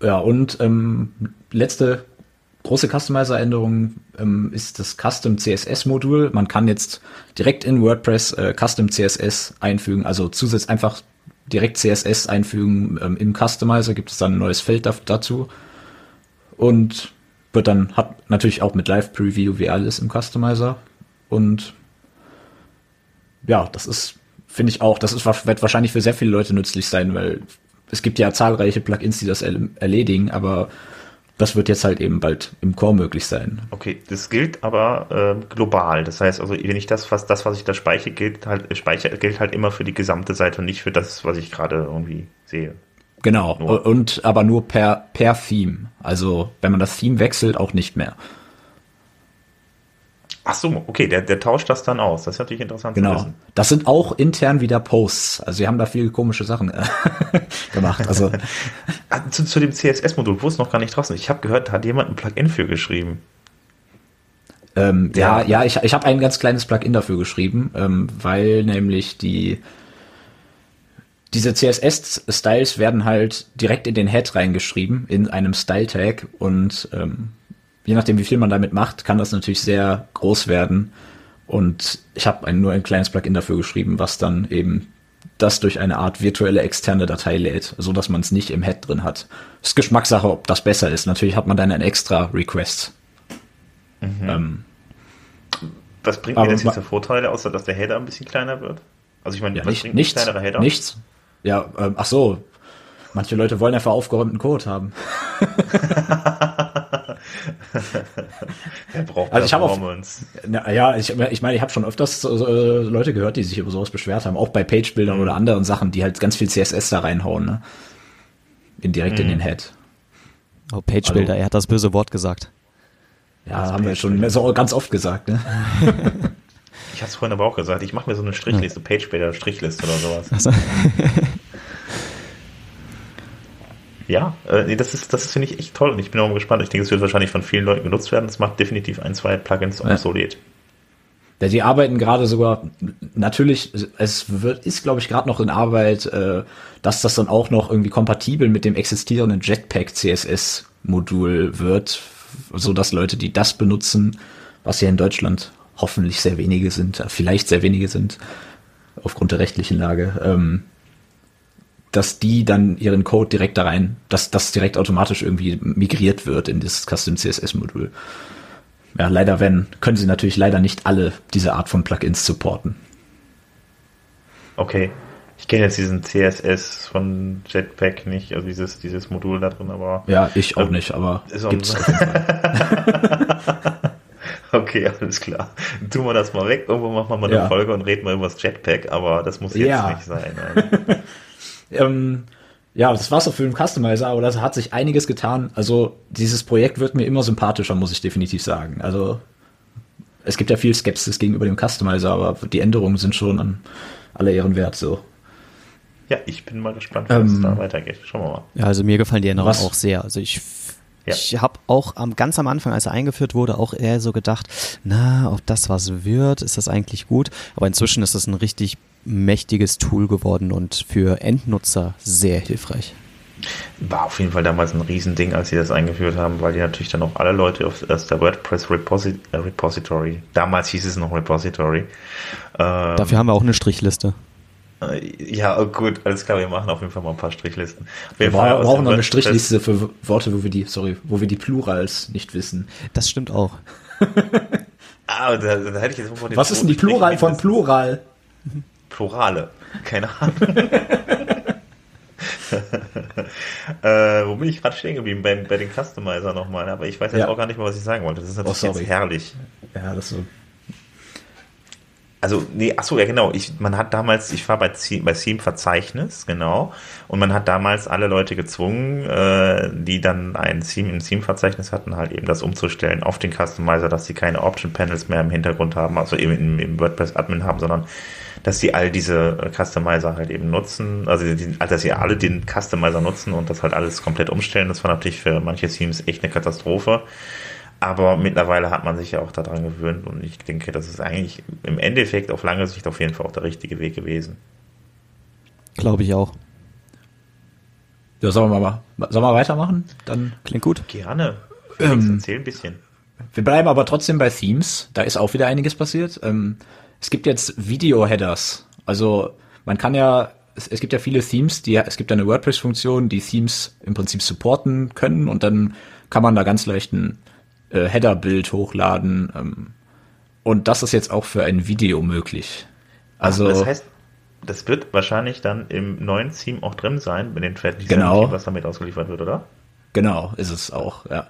Speaker 3: Ja, und ähm, letzte große Customizer-Änderung ähm, ist das Custom CSS-Modul. Man kann jetzt direkt in WordPress äh, Custom CSS einfügen, also zusätzlich einfach direkt CSS einfügen. Ähm, Im Customizer gibt es dann ein neues Feld dazu und wird dann, hat natürlich auch mit Live-Preview wie alles im Customizer und ja, das ist, finde ich auch, das ist, wird wahrscheinlich für sehr viele Leute nützlich sein, weil es gibt ja zahlreiche Plugins, die das erl- erledigen, aber das wird jetzt halt eben bald im Core möglich sein.
Speaker 2: Okay, das gilt aber äh, global. Das heißt also, wenn ich das, was das, was ich da speichere, gilt halt, äh, speichere, gilt halt immer für die gesamte Seite und nicht für das, was ich gerade irgendwie sehe.
Speaker 3: Genau,
Speaker 2: Nur.
Speaker 3: und aber nur per, per Theme. Also, wenn man das Theme wechselt, auch nicht mehr.
Speaker 2: Ach so, okay, der, der tauscht das dann aus. Das ist natürlich interessant zu
Speaker 3: Genau.
Speaker 2: wissen.
Speaker 3: Das sind auch intern wieder Posts. Also, sie haben da viele komische Sachen äh, gemacht. Also,
Speaker 2: Ah, zu, zu dem CSS-Modul, wo es noch gar nicht draußen ist. Ich habe gehört, da hat jemand ein Plugin für geschrieben.
Speaker 3: Ähm, ja,
Speaker 2: Ja.
Speaker 3: ja, ich, ich habe ein ganz kleines Plugin dafür geschrieben, ähm, weil nämlich die diese CSS-Styles werden halt direkt in den Head reingeschrieben, in einem Style-Tag und ähm, je nachdem, wie viel man damit macht, kann das natürlich sehr groß werden Und ich habe nur ein kleines Plugin dafür geschrieben, was dann eben das durch eine Art virtuelle externe Datei lädt, so dass man es nicht im Head drin hat. Das ist Geschmackssache, ob das besser ist. Natürlich hat man dann ein extra Request.
Speaker 2: Mhm. Ähm, was bringt mir das jetzt für Vorteile, außer dass der Header ein bisschen kleiner wird?
Speaker 3: Also ich meine, ja, was nicht, bringt nichts, kleinere Header? Nichts. Ja, ähm, ach so. Manche Leute wollen einfach aufgeräumten Code haben.
Speaker 2: Wer braucht
Speaker 3: also ich Performance? Na, ja, ich, ich meine, ich habe schon öfters äh, Leute gehört, die sich über sowas beschwert haben, auch bei Page-Bildern mhm. oder anderen Sachen, die halt ganz viel CSS da reinhauen, ne? Indirekt mhm. in den Head.
Speaker 1: Oh, Page-Bilder, er hat das böse Wort gesagt.
Speaker 3: Ja, das haben wir schon so ganz oft gesagt, ne?
Speaker 2: ich hatte es vorhin aber auch gesagt, ich mache mir so eine Strichliste, Page-Bilder, Strichliste oder sowas. Also. Ja, äh, das ist, das finde ich echt toll und ich bin auch mal gespannt. Ich denke, es wird wahrscheinlich von vielen Leuten genutzt werden. Es macht definitiv ein, zwei Plugins ja. obsolet.
Speaker 3: Ja, die arbeiten gerade sogar, natürlich, es wird, ist, glaube ich, gerade noch in Arbeit, äh, dass das dann auch noch irgendwie kompatibel mit dem existierenden Jetpack CSS-Modul wird, so dass Leute, die das benutzen, was ja in Deutschland hoffentlich sehr wenige sind, äh, vielleicht sehr wenige sind, aufgrund der rechtlichen Lage, ähm, dass die dann ihren Code direkt da rein, dass das direkt automatisch irgendwie migriert wird in das Custom CSS Modul. Ja, leider wenn, können sie natürlich leider nicht alle diese Art von Plugins supporten.
Speaker 2: Okay. Ich kenne jetzt diesen CSS von Jetpack nicht, also dieses, dieses Modul da drin, aber.
Speaker 3: Ja, ich auch ähm, nicht, aber
Speaker 2: gibt's Okay, alles klar. Tun wir das mal weg. Irgendwo machen wir mal eine ja. Folge und reden mal über das Jetpack, aber das muss jetzt ja. nicht sein.
Speaker 3: Ähm, ja, das war's auch für den Customizer, aber das hat sich einiges getan. Also dieses Projekt wird mir immer sympathischer, muss ich definitiv sagen. Also es gibt ja viel Skepsis gegenüber dem Customizer, aber die Änderungen sind schon an aller Ehren wert so.
Speaker 2: Ja, ich bin mal gespannt, wie ähm, es da weitergeht. Schauen wir mal.
Speaker 1: Ja, also mir gefallen die Änderungen was? auch sehr. Also ich ja. Ich habe auch am, ganz am Anfang, als er eingeführt wurde, auch eher so gedacht, na, ob das was wird, ist das eigentlich gut? Aber inzwischen ist das ein richtig mächtiges Tool geworden und für Endnutzer sehr hilfreich.
Speaker 2: War auf jeden Fall damals ein Riesending, als sie das eingeführt haben, weil die natürlich dann auch alle Leute auf, aus der WordPress Reposit äh, Repository, damals hieß es noch Repository.
Speaker 1: Ähm, Dafür haben wir auch eine Strichliste.
Speaker 2: Äh, ja, oh gut, alles klar, wir machen auf jeden Fall mal ein paar Strichlisten.
Speaker 3: Wir brauchen noch eine Strichliste für Worte, wo wir die, sorry, wo wir die Plurals nicht wissen.
Speaker 1: Das stimmt auch.
Speaker 3: ah, da, da hätte ich jetzt Was ist denn die Plural von Plural?
Speaker 2: Plurale. Keine Ahnung. äh, wo bin ich gerade stehen geblieben? Bei, bei den Customizer nochmal. Aber ich weiß jetzt ja. auch gar nicht mehr, was ich sagen wollte. Das ist natürlich oh, jetzt herrlich.
Speaker 3: Ja, das so.
Speaker 2: Also, nee, achso, ja, genau. Ich, man hat damals, ich war bei, bei Theme Verzeichnis, genau. Und man hat damals alle Leute gezwungen, äh, die dann ein Theme im Theme Verzeichnis hatten, halt eben das umzustellen auf den Customizer, dass sie keine Option Panels mehr im Hintergrund haben, also eben im, im WordPress Admin haben, sondern dass sie all diese äh, Customizer halt eben nutzen, also die, dass sie alle den Customizer nutzen und das halt alles komplett umstellen. Das war natürlich für manche Teams echt eine Katastrophe. Aber mittlerweile hat man sich ja auch daran gewöhnt und ich denke, das ist eigentlich im Endeffekt auf lange Sicht auf jeden Fall auch der richtige Weg gewesen.
Speaker 1: Glaube ich auch.
Speaker 3: Ja, sollen wir mal, sollen wir weitermachen? Dann
Speaker 1: klingt gut.
Speaker 2: Gerne.
Speaker 3: Ähm, erzähl ein bisschen. Wir bleiben aber trotzdem bei Themes. Da ist auch wieder einiges passiert. Ähm, es gibt jetzt Video-Headers. Also man kann ja, es, es, gibt ja viele Themes, die, es gibt eine WordPress-Funktion, die Themes im Prinzip supporten können und dann kann man da ganz leicht ein äh, Header-Bild hochladen. Ähm, und das ist jetzt auch für ein Video möglich. Also
Speaker 2: das heißt, das wird wahrscheinlich dann im neuen Theme auch drin sein, mit den fertigen
Speaker 3: genau. Theme,
Speaker 2: was damit ausgeliefert wird, oder?
Speaker 3: Genau, ist es auch, ja.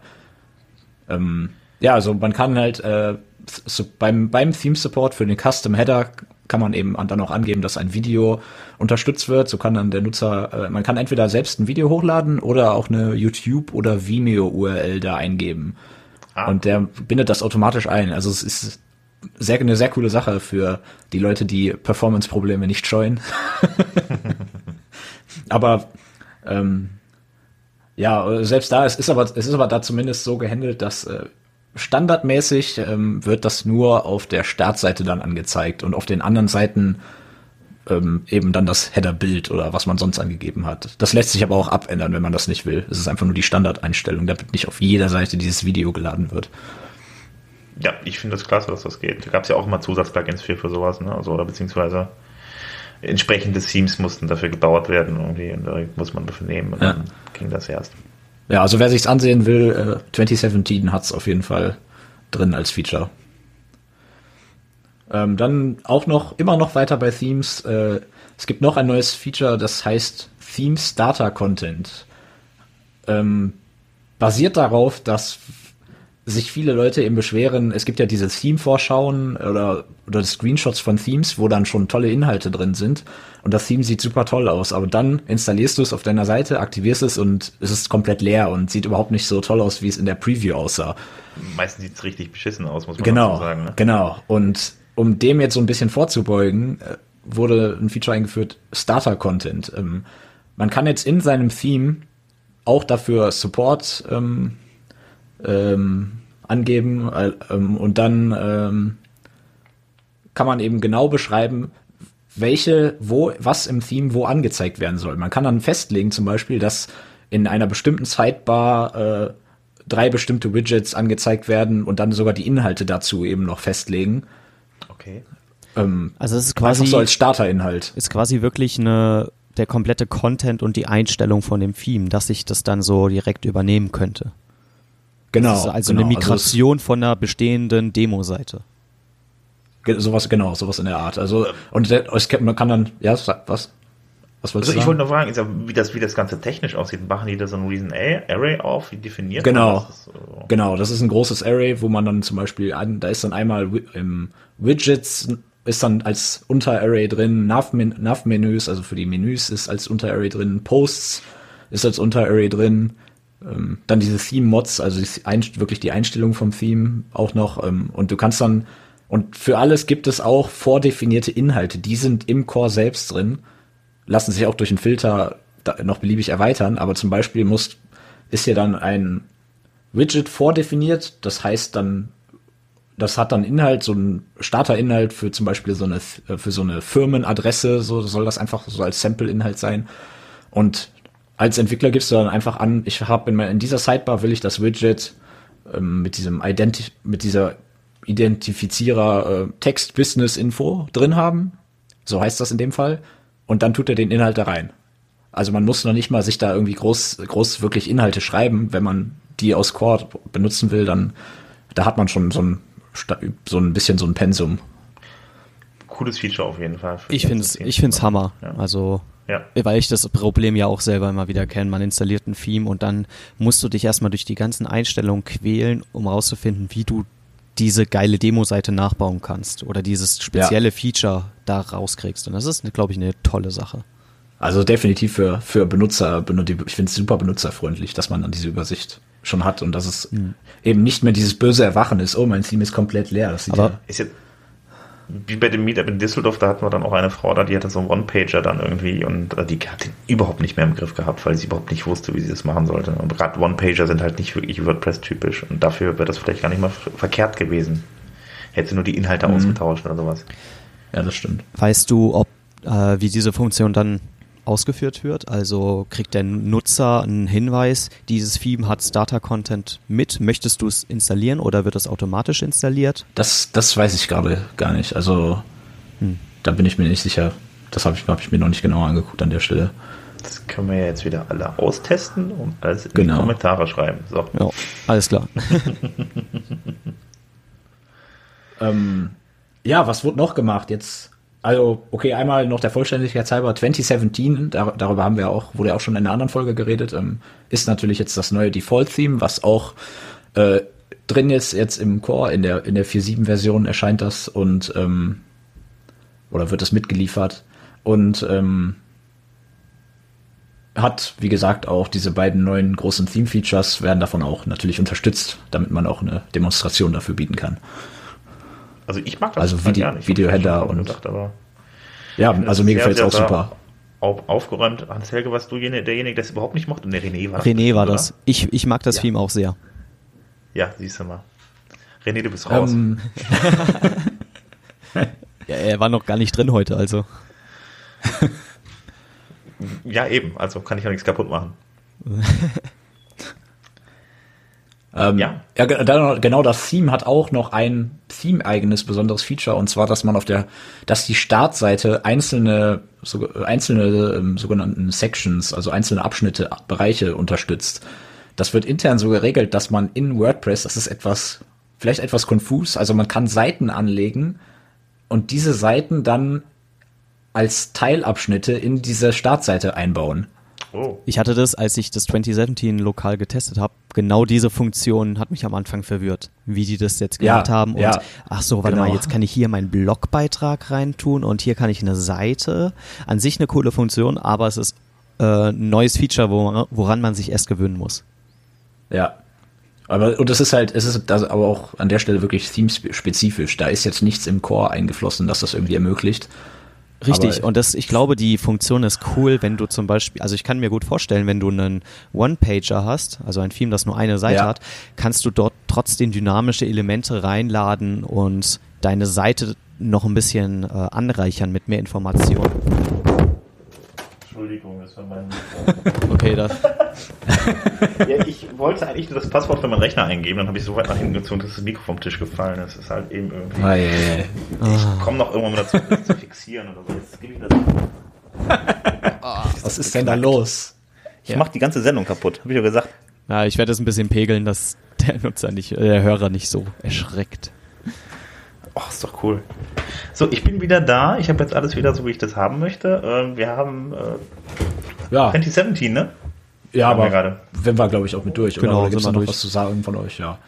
Speaker 3: Ähm, ja, also man kann halt äh, so beim, beim Theme Support für den Custom Header kann man eben dann auch angeben, dass ein Video unterstützt wird. So kann dann der Nutzer, äh, man kann entweder selbst ein Video hochladen oder auch eine YouTube oder Vimeo URL da eingeben. Ah. Und der bindet das automatisch ein. Also es ist sehr, eine sehr coole Sache für die Leute, die Performance-Probleme nicht scheuen. aber ähm, ja, selbst da, es ist aber, es ist aber da zumindest so gehandelt, dass äh, standardmäßig ähm, wird das nur auf der Startseite dann angezeigt und auf den anderen Seiten ähm, eben dann das Header-Bild oder was man sonst angegeben hat. Das lässt sich aber auch abändern, wenn man das nicht will. Es ist einfach nur die Standardeinstellung, damit nicht auf jeder Seite dieses Video geladen wird.
Speaker 2: Ja, ich finde das klasse, dass das geht. Da gab es ja auch immer Zusatzplugins für, für sowas, ne? Also, oder beziehungsweise entsprechende Themes mussten dafür gebaut werden irgendwie und da muss man dafür nehmen und
Speaker 3: Ja.
Speaker 2: dann ging das erst.
Speaker 3: Ja, also wer sich's ansehen will, äh, 2017 hat's auf jeden Fall drin als Feature. Ähm, dann auch noch, immer noch weiter bei Themes. Äh, es gibt noch ein neues Feature, das heißt Themes Data Content. Ähm, basiert darauf, dass sich viele Leute eben beschweren, es gibt ja diese Theme-Vorschauen oder, oder Screenshots von Themes, wo dann schon tolle Inhalte drin sind und das Theme sieht super toll aus, aber dann installierst du es auf deiner Seite, aktivierst es und es ist komplett leer und sieht überhaupt nicht so toll aus, wie es in der Preview aussah.
Speaker 2: Meistens sieht es richtig beschissen aus, muss man
Speaker 3: Genau,
Speaker 2: sagen. Ne?
Speaker 3: genau. Und um dem jetzt so ein bisschen vorzubeugen, äh, wurde ein Feature eingeführt, Starter-Content. Ähm, man kann jetzt in seinem Theme auch dafür Support ähm, ähm, angeben äh, ähm, und dann ähm, kann man eben genau beschreiben, welche, wo, was im Theme wo angezeigt werden soll. Man kann dann festlegen zum Beispiel, dass in einer bestimmten Sidebar äh, drei bestimmte Widgets angezeigt werden und dann sogar die Inhalte dazu eben noch festlegen.
Speaker 2: Okay.
Speaker 3: Ähm,
Speaker 1: Also es ist
Speaker 3: einfach
Speaker 1: quasi,
Speaker 3: so als Starterinhalt.
Speaker 1: ist quasi wirklich eine, der komplette Content und die Einstellung von dem Theme, dass ich das dann so direkt übernehmen könnte.
Speaker 3: Genau.
Speaker 1: Das ist also
Speaker 3: genau.
Speaker 1: eine Migration von einer bestehenden Demo-Seite.
Speaker 3: Also sowas, genau, sowas in der Art. Also, und der, es, kann- man kann dann, ja, was? Was wolltest
Speaker 2: Also
Speaker 3: du
Speaker 2: ich wollte nur fragen, ist ja, wie, das, wie das Ganze technisch aussieht. Machen die da so ein Reason Array auf? Wie definiert man
Speaker 3: Genau.
Speaker 2: das? Das so-
Speaker 3: Genau, das ist ein großes Array, wo man dann zum Beispiel, an, da ist dann einmal im Widgets ist dann als Unterarray drin, Nav-Men- Nav-Menüs, also für die Menüs ist als Unterarray drin, Posts ist als Unterarray drin, ähm, dann diese Theme-Mods, also die wirklich die Einstellung vom Theme auch noch, ähm, und du kannst dann, und für alles gibt es auch vordefinierte Inhalte, die sind im Core selbst drin, lassen sich auch durch einen Filter noch beliebig erweitern, aber zum Beispiel muss, ist hier dann ein Widget vordefiniert. Das heißt dann, das hat dann Inhalt, so ein Starterinhalt für zum Beispiel so eine, für so eine Firmenadresse, so soll das einfach so als Sample-Inhalt sein. Und als Entwickler gibst du dann einfach an, ich habe in, in dieser Sidebar will ich das Widget ähm, mit diesem Identi mit dieser Identifizierer äh, Text Business Info drin haben. So heißt das in dem Fall. Und dann tut er den Inhalt da rein. Also man muss noch nicht mal sich da irgendwie groß, groß wirklich Inhalte schreiben. Wenn man die aus Core benutzen will, dann da hat man schon so ein, so ein bisschen so ein Pensum.
Speaker 2: Cooles Feature auf jeden Fall.
Speaker 1: Ich finde es
Speaker 2: ganze
Speaker 1: ich find's Hammer.
Speaker 2: Ja.
Speaker 1: Also,
Speaker 2: Ja.
Speaker 1: weil ich das Problem ja auch selber immer wieder kenne. Man installiert ein Theme und dann musst du dich erstmal durch die ganzen Einstellungen quälen, um rauszufinden, wie du diese geile Demo-Seite nachbauen kannst oder dieses spezielle Feature da rauskriegst. Und das ist, glaube ich, eine tolle Sache.
Speaker 3: Also definitiv für, für Benutzer, benut- ich finde es super benutzerfreundlich, dass man dann diese Übersicht schon hat und dass es eben nicht mehr dieses böse Erwachen ist, oh, mein Theme ist komplett leer. Das sieht
Speaker 1: Aber-
Speaker 3: ja,
Speaker 2: Ist jetzt, wie bei dem Meetup in Düsseldorf, da hatten wir dann auch eine Frau da, die hatte so einen One-Pager dann irgendwie und äh, die hat den überhaupt nicht mehr im Griff gehabt, weil sie überhaupt nicht wusste, wie sie das machen sollte. Und gerade One-Pager sind halt nicht wirklich WordPress-typisch und dafür wäre das vielleicht gar nicht mal ver- verkehrt gewesen. Hätte sie nur die Inhalte ausgetauscht oder sowas.
Speaker 3: ja, das stimmt.
Speaker 1: Weißt du, ob äh, wie diese Funktion dann ausgeführt wird? Also kriegt der Nutzer einen Hinweis, dieses Theme hat Starter-Content mit. Möchtest du es installieren oder wird es automatisch installiert?
Speaker 3: Das, das weiß ich gerade gar nicht. Also da bin ich mir nicht sicher. Das habe ich, hab ich mir noch nicht genauer angeguckt an der Stelle.
Speaker 2: Das können wir ja jetzt wieder alle austesten und alles in
Speaker 3: Genau.
Speaker 2: die Kommentare schreiben. So.
Speaker 1: Ja, alles klar.
Speaker 3: Ähm, ja, was wurde noch gemacht jetzt? Also, okay, einmal noch der Vollständigkeit halber, 2017, dar darüber haben wir auch, wurde ja auch schon in einer anderen Folge geredet, ähm, ist natürlich jetzt das neue Default-Theme, was auch äh, drin ist jetzt im Core, in der, in der 4.7-Version erscheint das und ähm, oder wird das mitgeliefert und ähm, hat, wie gesagt, auch diese beiden neuen großen Theme-Features werden davon auch natürlich unterstützt, damit man auch eine Demonstration dafür bieten kann.
Speaker 2: Also ich mag das
Speaker 3: Also
Speaker 2: total
Speaker 3: Vide-
Speaker 2: gern. Ich
Speaker 3: Videoheader und-
Speaker 2: gedacht, aber
Speaker 3: Ja, also mir gefällt es auch super.
Speaker 2: Auf, aufgeräumt. Hans-Helge, warst du derjenige, der es überhaupt nicht mochte? Ne, René war das.
Speaker 1: René war
Speaker 2: oder?
Speaker 1: das. Ich, ich mag das
Speaker 2: Ja.
Speaker 1: Theme auch sehr.
Speaker 2: Ja, siehst du mal. René, du bist raus.
Speaker 3: Ähm,
Speaker 1: Ja, er war noch gar nicht drin heute, also.
Speaker 2: ja, eben. Also kann ich ja nichts kaputt machen.
Speaker 3: Ähm, ja. ja, genau das Theme hat auch noch ein Theme-eigenes besonderes Feature und zwar, dass man auf der, dass die Startseite einzelne, so, einzelne ähm, sogenannten Sections, also einzelne Abschnitte, Bereiche unterstützt. Das wird intern so geregelt, dass man in WordPress, das ist etwas, vielleicht etwas konfus, also man kann Seiten anlegen und diese Seiten dann als Teilabschnitte in diese Startseite einbauen.
Speaker 1: Oh. Ich hatte das, als ich das 2017 lokal getestet habe, genau diese Funktion hat mich am Anfang verwirrt, wie die das jetzt gemacht ja, haben. Und ja, ach so, warte genau. mal, jetzt kann ich hier meinen Blogbeitrag reintun und hier kann ich eine Seite. An sich eine coole Funktion, aber es ist äh, ein neues Feature, wo, woran man sich erst gewöhnen muss.
Speaker 3: Ja. Aber, und das ist halt, es ist das aber auch an der Stelle wirklich themespezifisch. Da ist jetzt nichts im Core eingeflossen, das das irgendwie ermöglicht.
Speaker 1: Richtig, Aber und das, ich glaube, die Funktion ist cool, wenn du zum Beispiel, also ich kann mir gut vorstellen, wenn du einen One-Pager hast, also ein Theme, das nur eine Seite ja. hat, kannst du dort trotzdem dynamische Elemente reinladen und deine Seite noch ein bisschen äh, anreichern mit mehr Informationen.
Speaker 2: Entschuldigung, das war mein
Speaker 1: Okay, das.
Speaker 2: ja, ich wollte eigentlich nur das Passwort für meinen Rechner eingeben, dann habe ich so weit nach hinten gezogen, dass das Mikro vom Tisch gefallen ist. Das ist halt eben irgendwie. Ah, yeah, yeah. Ich komme noch irgendwann mal dazu, das zu fixieren oder so. Jetzt gebe ich
Speaker 3: das. Was ist denn da los?
Speaker 2: Ich ja. mache die ganze Sendung kaputt, habe ich ja gesagt.
Speaker 1: Ja, ich werde es ein bisschen pegeln, dass der Nutzer nicht, der Hörer nicht so erschreckt.
Speaker 2: Ach, ist doch cool. So, ich bin wieder da. Ich habe jetzt alles wieder so, wie ich das haben möchte. Ähm, wir haben äh,
Speaker 3: ja.
Speaker 2: 2017, ne?
Speaker 3: Ja, haben aber wir wenn wir, glaube ich, auch mit durch. Genau, oder, oder gibt es noch durch. was zu sagen von euch? Ja.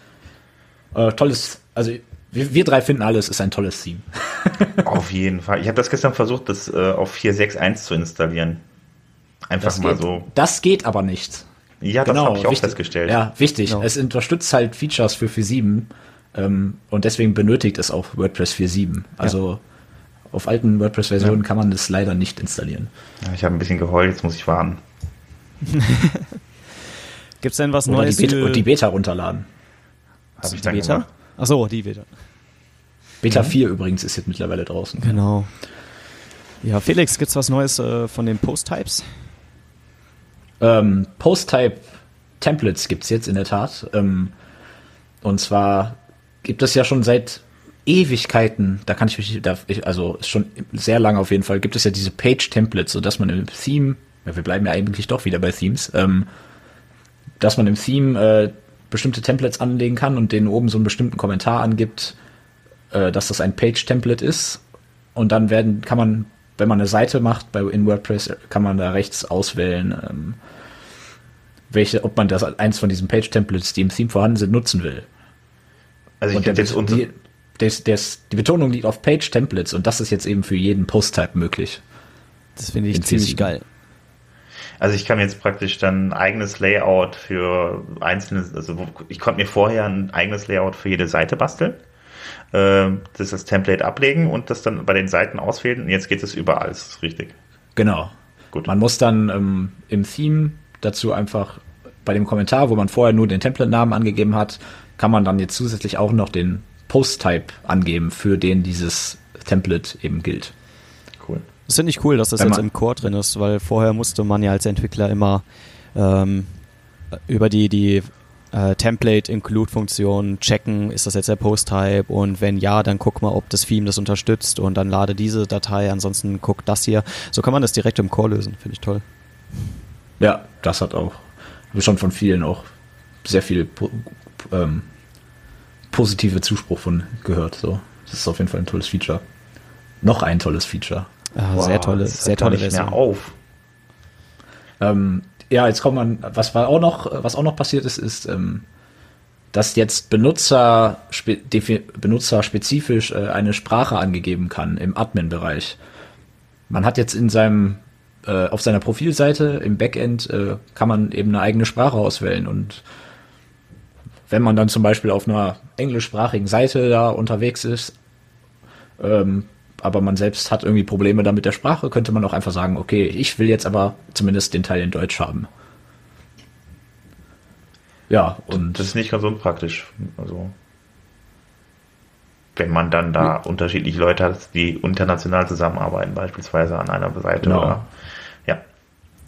Speaker 3: Äh, tolles, also wir, wir, drei finden alles ist ein tolles Theme.
Speaker 2: auf jeden Fall. Ich habe das gestern versucht, das äh, auf 4.6.1 zu installieren. Einfach
Speaker 3: das
Speaker 2: mal
Speaker 3: geht,
Speaker 2: so.
Speaker 3: Das geht aber nicht.
Speaker 2: Ja, das genau, habe ich auch wichtig, festgestellt.
Speaker 3: Ja, wichtig. Genau. Es unterstützt halt Features für 4.7 ähm, und deswegen benötigt es auch WordPress 4.7. Also ja. auf alten WordPress-Versionen ja. kann man das leider nicht installieren.
Speaker 2: Ja, ich habe ein bisschen geheult, jetzt muss ich warten.
Speaker 1: Gibt es denn was
Speaker 3: Oder
Speaker 1: Neues?
Speaker 3: Die Beta, und die Beta runterladen.
Speaker 2: Habe ich dann
Speaker 1: Beta? Gemacht. Achso, die Beta.
Speaker 3: Beta mhm. 4 übrigens ist jetzt mittlerweile draußen.
Speaker 1: Genau. Ja, Felix, gibt es was Neues äh, von den Post-Types?
Speaker 3: Ähm, Post-Type-Templates gibt es jetzt in der Tat. Ähm, und zwar gibt es ja schon seit Ewigkeiten, da kann ich mich, da, ich, also schon sehr lange auf jeden Fall, gibt es ja diese Page-Templates, sodass man im Theme, ja, wir bleiben ja eigentlich doch wieder bei Themes, ähm, dass man im Theme äh, bestimmte Templates anlegen kann und denen oben so einen bestimmten Kommentar angibt, äh, dass das ein Page-Template ist. Und dann werden, kann man, wenn man eine Seite macht bei in WordPress, kann man da rechts auswählen, ähm, welche, ob man das eins von diesen Page-Templates, die im Theme vorhanden sind, nutzen will. Also ich und jetzt die, des, des, die Betonung liegt auf Page-Templates und das ist jetzt eben für jeden Post-Type möglich.
Speaker 1: Das finde ich ziemlich geil.
Speaker 2: Also ich kann jetzt praktisch dann ein eigenes Layout für einzelne, also ich konnte mir vorher ein eigenes Layout für jede Seite basteln, äh, das das Template ablegen und das dann bei den Seiten auswählen und jetzt geht es überall, das ist richtig.
Speaker 3: Genau. Gut. Man muss dann ähm, im Theme dazu einfach bei dem Kommentar, wo man vorher nur den Template-Namen angegeben hat, kann man dann jetzt zusätzlich auch noch den Post-Type angeben, für den dieses Template eben gilt.
Speaker 1: Cool. Das finde ich cool, dass das Wenn jetzt im Core drin ist, weil vorher musste man ja als Entwickler immer ähm, über die, die äh, Template-Include-Funktion checken, ist das jetzt der Post-Type und wenn ja, dann guck mal, ob das Theme das unterstützt und dann lade diese Datei, ansonsten guck das hier. So kann man das direkt im Core lösen, finde ich toll.
Speaker 3: Ja, das hat auch, habe schon von vielen auch sehr viel ähm, positive Zuspruch von gehört. So, das ist auf jeden Fall ein tolles Feature. Noch ein tolles Feature.
Speaker 1: Ja, wow, sehr tolle, sehr tolle Version.
Speaker 2: Auf.
Speaker 3: Ähm, ja, jetzt kommt man, was war auch noch, was auch noch passiert ist, ist, ähm, dass jetzt Benutzer, spe, benutzerspezifisch äh, eine Sprache angegeben kann im Admin-Bereich. Man hat jetzt in seinem, äh, auf seiner Profilseite im Backend äh, kann man eben eine eigene Sprache auswählen und wenn man dann zum Beispiel auf einer englischsprachigen Seite da unterwegs ist, ähm, aber man selbst hat irgendwie Probleme da mit der Sprache, könnte man auch einfach sagen, okay, ich will jetzt aber zumindest den Teil in Deutsch haben. Ja, und.
Speaker 2: Das ist nicht ganz unpraktisch. Also, wenn man dann da ja. unterschiedliche Leute hat, die international zusammenarbeiten, beispielsweise an einer Seite.
Speaker 3: Genau. Oder.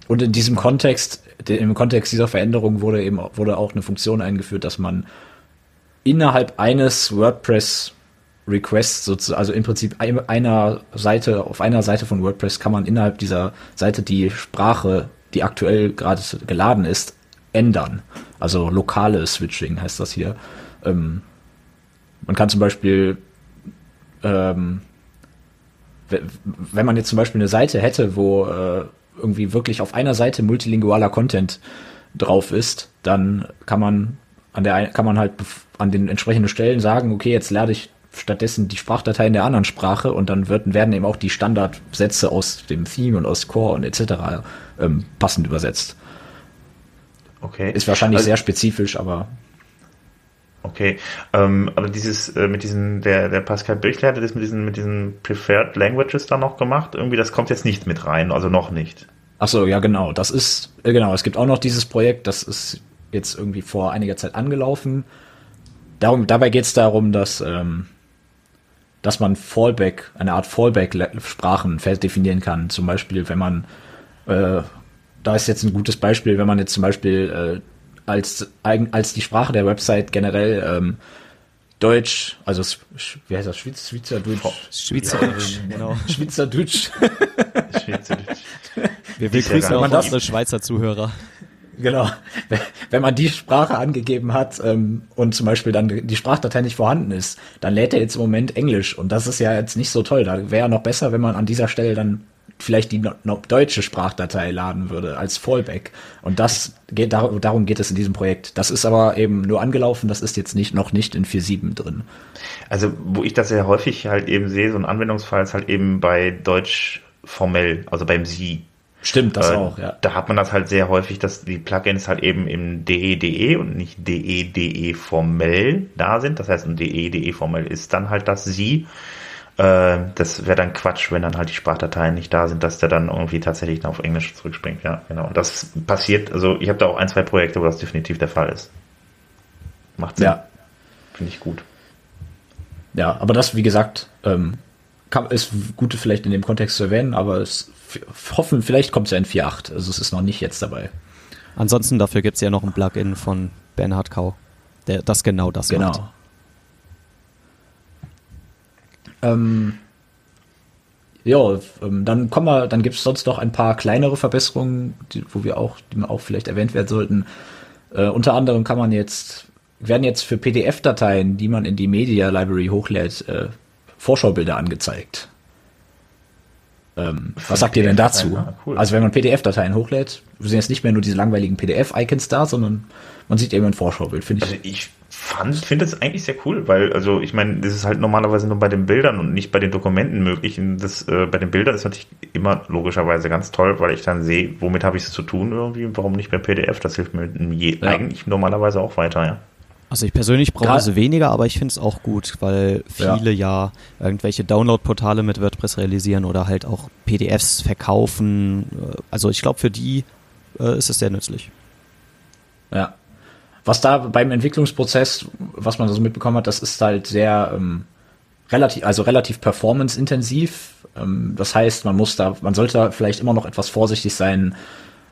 Speaker 3: Und in diesem Kontext, im Kontext dieser Veränderung wurde eben wurde auch eine Funktion eingeführt, dass man innerhalb eines WordPress Requests sozusagen, also im Prinzip einer Seite, auf einer Seite von WordPress kann man innerhalb dieser Seite die Sprache, die aktuell gerade geladen ist, ändern. Also lokale Switching heißt das hier. Ähm, man kann zum Beispiel, ähm, wenn man jetzt zum Beispiel eine Seite hätte, wo äh, irgendwie wirklich auf einer Seite multilingualer Content drauf ist, dann kann man an der kann man halt an den entsprechenden Stellen sagen, okay, jetzt lerne ich stattdessen die Sprachdatei in der anderen Sprache und dann wird, werden eben auch die Standardsätze aus dem Theme und aus Core und etc. Ähm, passend übersetzt.
Speaker 2: Okay.
Speaker 3: Ist wahrscheinlich also, sehr spezifisch, aber.
Speaker 2: Okay, ähm, aber dieses äh, mit diesen, der, der Pascal Birchler hatte das mit diesen, mit diesen Preferred Languages da noch gemacht. Irgendwie, das kommt jetzt nicht mit rein, also noch nicht.
Speaker 3: Ach so, ja genau. Das ist, äh, genau, es gibt auch noch dieses Projekt, das ist jetzt irgendwie vor einiger Zeit angelaufen. Darum, dabei geht es darum, dass ähm, dass man Fallback, eine Art Fallback-Sprachen definieren kann. Zum Beispiel, wenn man, äh, da ist jetzt ein gutes Beispiel, wenn man jetzt zum Beispiel äh, als, als die Sprache der Website generell ähm, Deutsch, also wie heißt das, Schweiz, Schweizerdeutsch?
Speaker 1: Schweizerdeutsch,
Speaker 3: genau. Schweizerdeutsch.
Speaker 1: Schweizerdeutsch. Wir begrüßen auch unsere Schweizer Zuhörer.
Speaker 3: Genau. Wenn man die Sprache angegeben hat ähm, und zum Beispiel dann die Sprachdatei nicht vorhanden ist, dann lädt er jetzt im Moment Englisch und das ist ja jetzt nicht so toll. Da wäre ja noch besser, wenn man an dieser Stelle dann vielleicht die no no deutsche Sprachdatei laden würde als Fallback. Und das geht darum geht es in diesem Projekt. Das ist aber eben nur angelaufen, das ist jetzt nicht noch nicht in 4.7 drin.
Speaker 2: Also wo ich das sehr häufig halt eben sehe, so ein Anwendungsfall ist halt eben bei Deutsch formell, also beim Sie.
Speaker 3: Stimmt, das äh, auch, ja.
Speaker 2: Da hat man das halt sehr häufig, dass die Plugins halt eben im DE.de e und nicht DE.de formell da sind. Das heißt, ein DE.de formell ist dann halt das Sie. Äh, das wäre dann Quatsch, wenn dann halt die Sprachdateien nicht da sind, dass der dann irgendwie tatsächlich auf Englisch zurückspringt. Ja, genau. Und das passiert, also ich habe da auch ein, zwei Projekte, wo das definitiv der Fall ist. Macht Sinn. Ja. Finde ich gut.
Speaker 3: Ja, aber das, wie gesagt, ähm, kann, ist gut vielleicht in dem Kontext zu erwähnen, aber es hoffen, vielleicht kommt es ja in 4.8. Also es ist noch nicht jetzt dabei.
Speaker 1: Ansonsten dafür gibt es ja noch ein Plugin von Bernhard Kau, der das genau das
Speaker 3: genau.
Speaker 1: macht.
Speaker 3: Ähm, ja, ähm, dann kommen wir, dann gibt es sonst noch ein paar kleinere Verbesserungen, die, wo wir auch, die auch vielleicht erwähnt werden sollten. Äh, unter anderem kann man jetzt, werden jetzt für PDF-Dateien, die man in die Media Library hochlädt, äh, Vorschaubilder angezeigt. Ähm, was sagt ihr denn dazu? Ah, cool. Also wenn man PDF-Dateien hochlädt, sind jetzt nicht mehr nur diese langweiligen PDF-Icons da, sondern man sieht eben ein Vorschaubild, finde
Speaker 2: ich. Also ich finde es eigentlich sehr cool, weil, also ich meine, das ist halt normalerweise nur bei den Bildern und nicht bei den Dokumenten möglich. Und das, äh, bei den Bildern ist natürlich immer logischerweise ganz toll, weil ich dann sehe, womit habe ich es zu tun irgendwie, warum nicht bei PDF? Das hilft mir je, ja. eigentlich normalerweise auch weiter, ja.
Speaker 1: Also ich persönlich brauche es weniger, aber ich finde es auch gut, weil viele ja. ja irgendwelche Download-Portale mit WordPress realisieren oder halt auch PDFs verkaufen. Also ich glaube, für die äh, ist es sehr nützlich.
Speaker 3: Ja. Was da beim Entwicklungsprozess, was man so mitbekommen hat, das ist halt sehr ähm, relativ, also relativ performance-intensiv. Ähm, das heißt, man muss da, man sollte vielleicht immer noch etwas vorsichtig sein,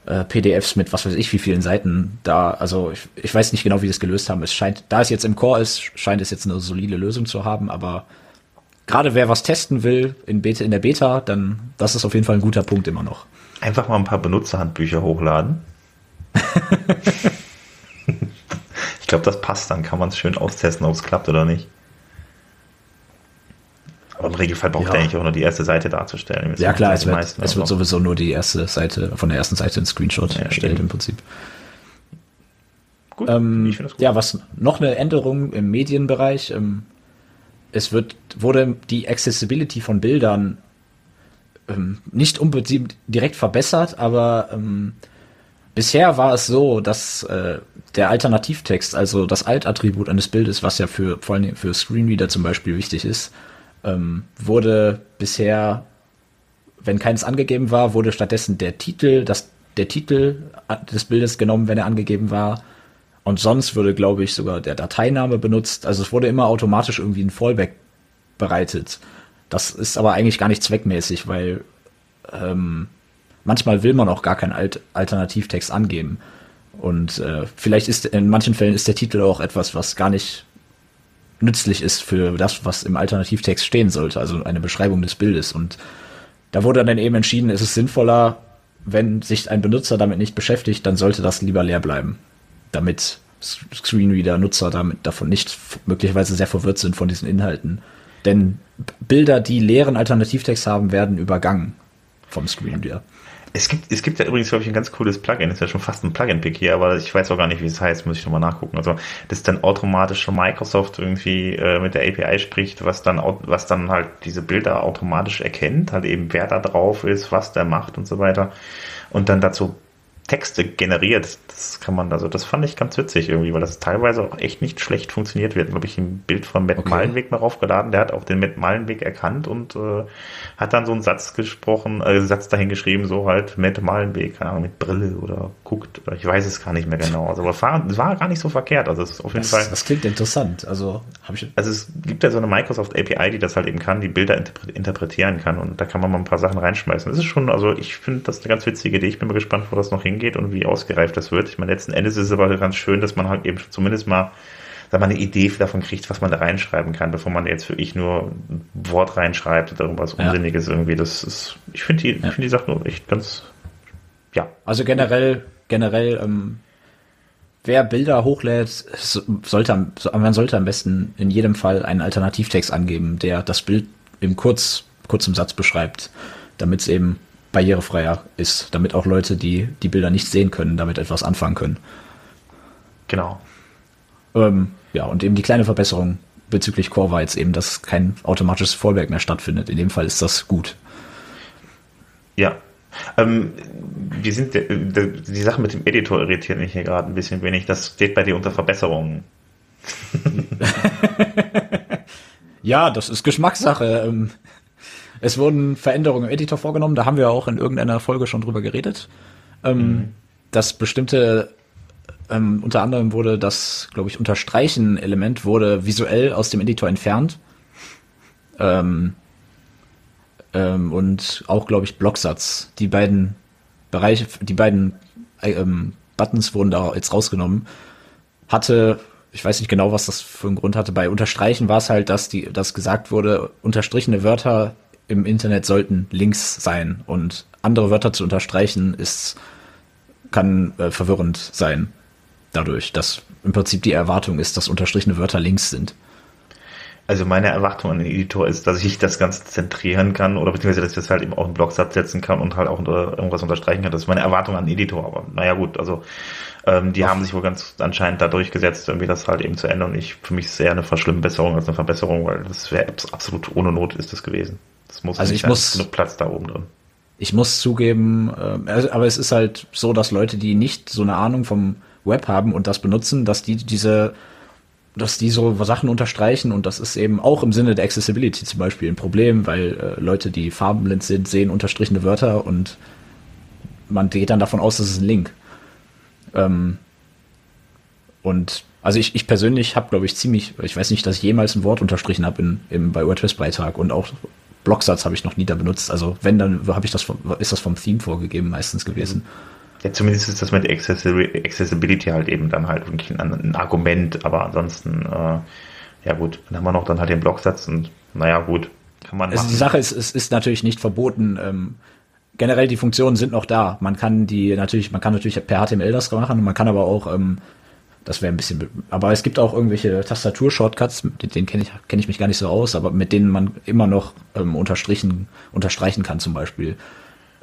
Speaker 3: äh, PDFs mit was weiß ich wie vielen Seiten da, also ich, ich weiß nicht genau, wie sie es gelöst haben. Es scheint, da es jetzt im Core ist, scheint es jetzt eine solide Lösung zu haben, aber gerade wer was testen will in, Beta, in der Beta, dann das ist auf jeden Fall ein guter Punkt immer noch.
Speaker 2: Einfach mal ein paar Benutzerhandbücher hochladen. ich glaube, das passt, dann kann man es schön austesten, ob es klappt oder nicht. Aber im Regelfall braucht ja. er eigentlich auch nur die erste Seite darzustellen.
Speaker 3: Ja klar, es wird, es wird sowieso nur die erste Seite, von der ersten Seite ein Screenshot ja, erstellt im Prinzip. Gut, ähm, ich gut. Ja, was noch eine Änderung im Medienbereich. Ähm, es wird, wurde die Accessibility von Bildern ähm, nicht unbedingt direkt verbessert, aber ähm, bisher war es so, dass äh, der Alternativtext, also das Alt-Attribut eines Bildes, was ja für vor allem für Screenreader zum Beispiel wichtig ist, ähm, wurde bisher, wenn keines angegeben war, wurde stattdessen der Titel, das, der Titel des Bildes genommen, wenn er angegeben war. Und sonst würde, glaube ich, sogar der Dateiname benutzt. Also es wurde immer automatisch irgendwie ein Fallback bereitet. Das ist aber eigentlich gar nicht zweckmäßig, weil ähm, manchmal will man auch gar keinen Alt Alternativtext angeben. Und äh, vielleicht ist in manchen Fällen ist der Titel auch etwas, was gar nicht nützlich ist für das, was im Alternativtext stehen sollte, also eine Beschreibung des Bildes. Und da wurde dann eben entschieden, ist es sinnvoller, wenn sich ein Benutzer damit nicht beschäftigt, dann sollte das lieber leer bleiben, damit Screenreader-Nutzer damit davon nicht möglicherweise sehr verwirrt sind von diesen Inhalten. Denn Bilder, die leeren Alternativtext haben, werden übergangen vom Screenreader.
Speaker 2: Es gibt, es gibt ja übrigens, glaube ich, ein ganz cooles Plugin. Das ist ja schon fast ein Plugin-Pick hier, aber ich weiß auch gar nicht, wie es heißt, muss ich nochmal nachgucken. Also, das dann automatisch schon Microsoft irgendwie äh, mit der API spricht, was dann, was dann halt diese Bilder automatisch erkennt, halt eben wer da drauf ist, was der macht und so weiter. Und dann dazu Texte generiert. Das kann man, also das fand ich ganz witzig irgendwie, weil das teilweise auch echt nicht schlecht funktioniert wird. Habe ich ein Bild von Matt okay. Malenweg mal raufgeladen, der hat auch den Matt Malenweg erkannt und äh, hat dann so einen Satz gesprochen, äh, Satz dahin geschrieben, so halt Matt Malenweg, keine Ahnung, mit Brille oder guckt, oder ich weiß es gar nicht mehr genau. Also aber es war, war gar nicht so verkehrt. Also es ist auf jeden
Speaker 3: das,
Speaker 2: Fall.
Speaker 3: Das klingt interessant. Also habe ich.
Speaker 2: Also es gibt ja so eine Microsoft API, die das halt eben kann, die Bilder interpretieren kann und da kann man mal ein paar Sachen reinschmeißen. Das ist schon, also ich finde das eine ganz witzige Idee. Ich bin mal gespannt, wo das noch hingeht und wie ausgereift das wird. Ich meine, letzten Endes ist es aber ganz schön, dass man halt eben zumindest mal sag mal, eine Idee davon kriegt, was man da reinschreiben kann, bevor man jetzt wirklich nur ein Wort reinschreibt oder irgendwas ja. Unsinniges irgendwie. Das ist, ich finde die, ja. ich die Sache echt ganz, ja.
Speaker 3: Also generell, generell, ähm, wer Bilder hochlädt, sollte, man sollte am besten in jedem Fall einen Alternativtext angeben, der das Bild im kurz, kurzem Satz beschreibt, damit es eben barrierefreier ist, damit auch Leute, die die Bilder nicht sehen können, damit etwas anfangen können.
Speaker 2: Genau.
Speaker 3: Ähm, ja, und eben die kleine Verbesserung bezüglich Core war jetzt eben, dass kein automatisches Fallback mehr stattfindet. In dem Fall ist das gut.
Speaker 2: Ja. Ähm, wir sind, die Sache mit dem Editor irritiert mich hier gerade ein bisschen wenig. Das steht bei dir unter Verbesserungen.
Speaker 3: ja, das ist Geschmackssache. Ähm, es wurden Veränderungen im Editor vorgenommen, da haben wir auch in irgendeiner Folge schon drüber geredet. Ähm, mhm. Dass bestimmte, ähm, unter anderem wurde das, glaube ich, Unterstreichen-Element wurde visuell aus dem Editor entfernt. Ähm, ähm, und auch, glaube ich, Blocksatz. Die beiden Bereiche, die beiden ähm, Buttons wurden da jetzt rausgenommen. Hatte ich weiß nicht genau, was das für einen Grund hatte. Bei Unterstreichen war es halt, dass die, dass gesagt wurde, unterstrichene Wörter im Internet sollten Links sein und andere Wörter zu unterstreichen ist kann äh, verwirrend sein dadurch, dass im Prinzip die Erwartung ist, dass unterstrichene Wörter Links sind.
Speaker 2: Also meine Erwartung an den Editor ist, dass ich das Ganze zentrieren kann oder beziehungsweise, dass ich das halt eben auch einen Blocksatz setzen kann und halt auch unter, irgendwas unterstreichen kann. Das ist meine Erwartung an den Editor. Aber naja gut, also ähm, die Auf. haben sich wohl ganz anscheinend da durchgesetzt, irgendwie das halt eben zu ändern. Und ich für mich ist es eher eine Verschlimmbesserung als eine Verbesserung, weil das wäre absolut ohne Not ist das gewesen. Das muss
Speaker 3: also ich muss
Speaker 2: genug Platz da oben drin.
Speaker 3: Ich muss zugeben, äh, also, aber es ist halt so, dass Leute, die nicht so eine Ahnung vom Web haben und das benutzen, dass die diese dass die so Sachen unterstreichen und das ist eben auch im Sinne der Accessibility zum Beispiel ein Problem, weil äh, Leute, die farbenblind sind, sehen unterstrichene Wörter und man geht dann davon aus, das ist ein Link. Ähm, und also ich, ich persönlich habe, glaube ich, ziemlich, ich weiß nicht, dass ich jemals ein Wort unterstrichen habe in, im, bei WordPress-Beitrag und auch Blocksatz habe ich noch nie da benutzt. Also wenn, dann habe ich das vom, ist das vom Theme vorgegeben meistens gewesen.
Speaker 2: Ja, zumindest ist das mit Accessibility halt eben dann halt wirklich ein, ein Argument, aber ansonsten, äh, ja gut, dann haben wir noch dann halt den Blocksatz und naja gut,
Speaker 3: kann man. Also machen. die Sache ist, es ist natürlich nicht verboten. Ähm, generell die Funktionen sind noch da. Man kann die natürlich, man kann natürlich per HTML das machen, man kann aber auch ähm, das wäre ein bisschen, aber es gibt auch irgendwelche Tastatur-Shortcuts, mit denen kenne ich, kenne ich mich gar nicht so aus, aber mit denen man immer noch ähm, unterstrichen, unterstreichen kann zum Beispiel.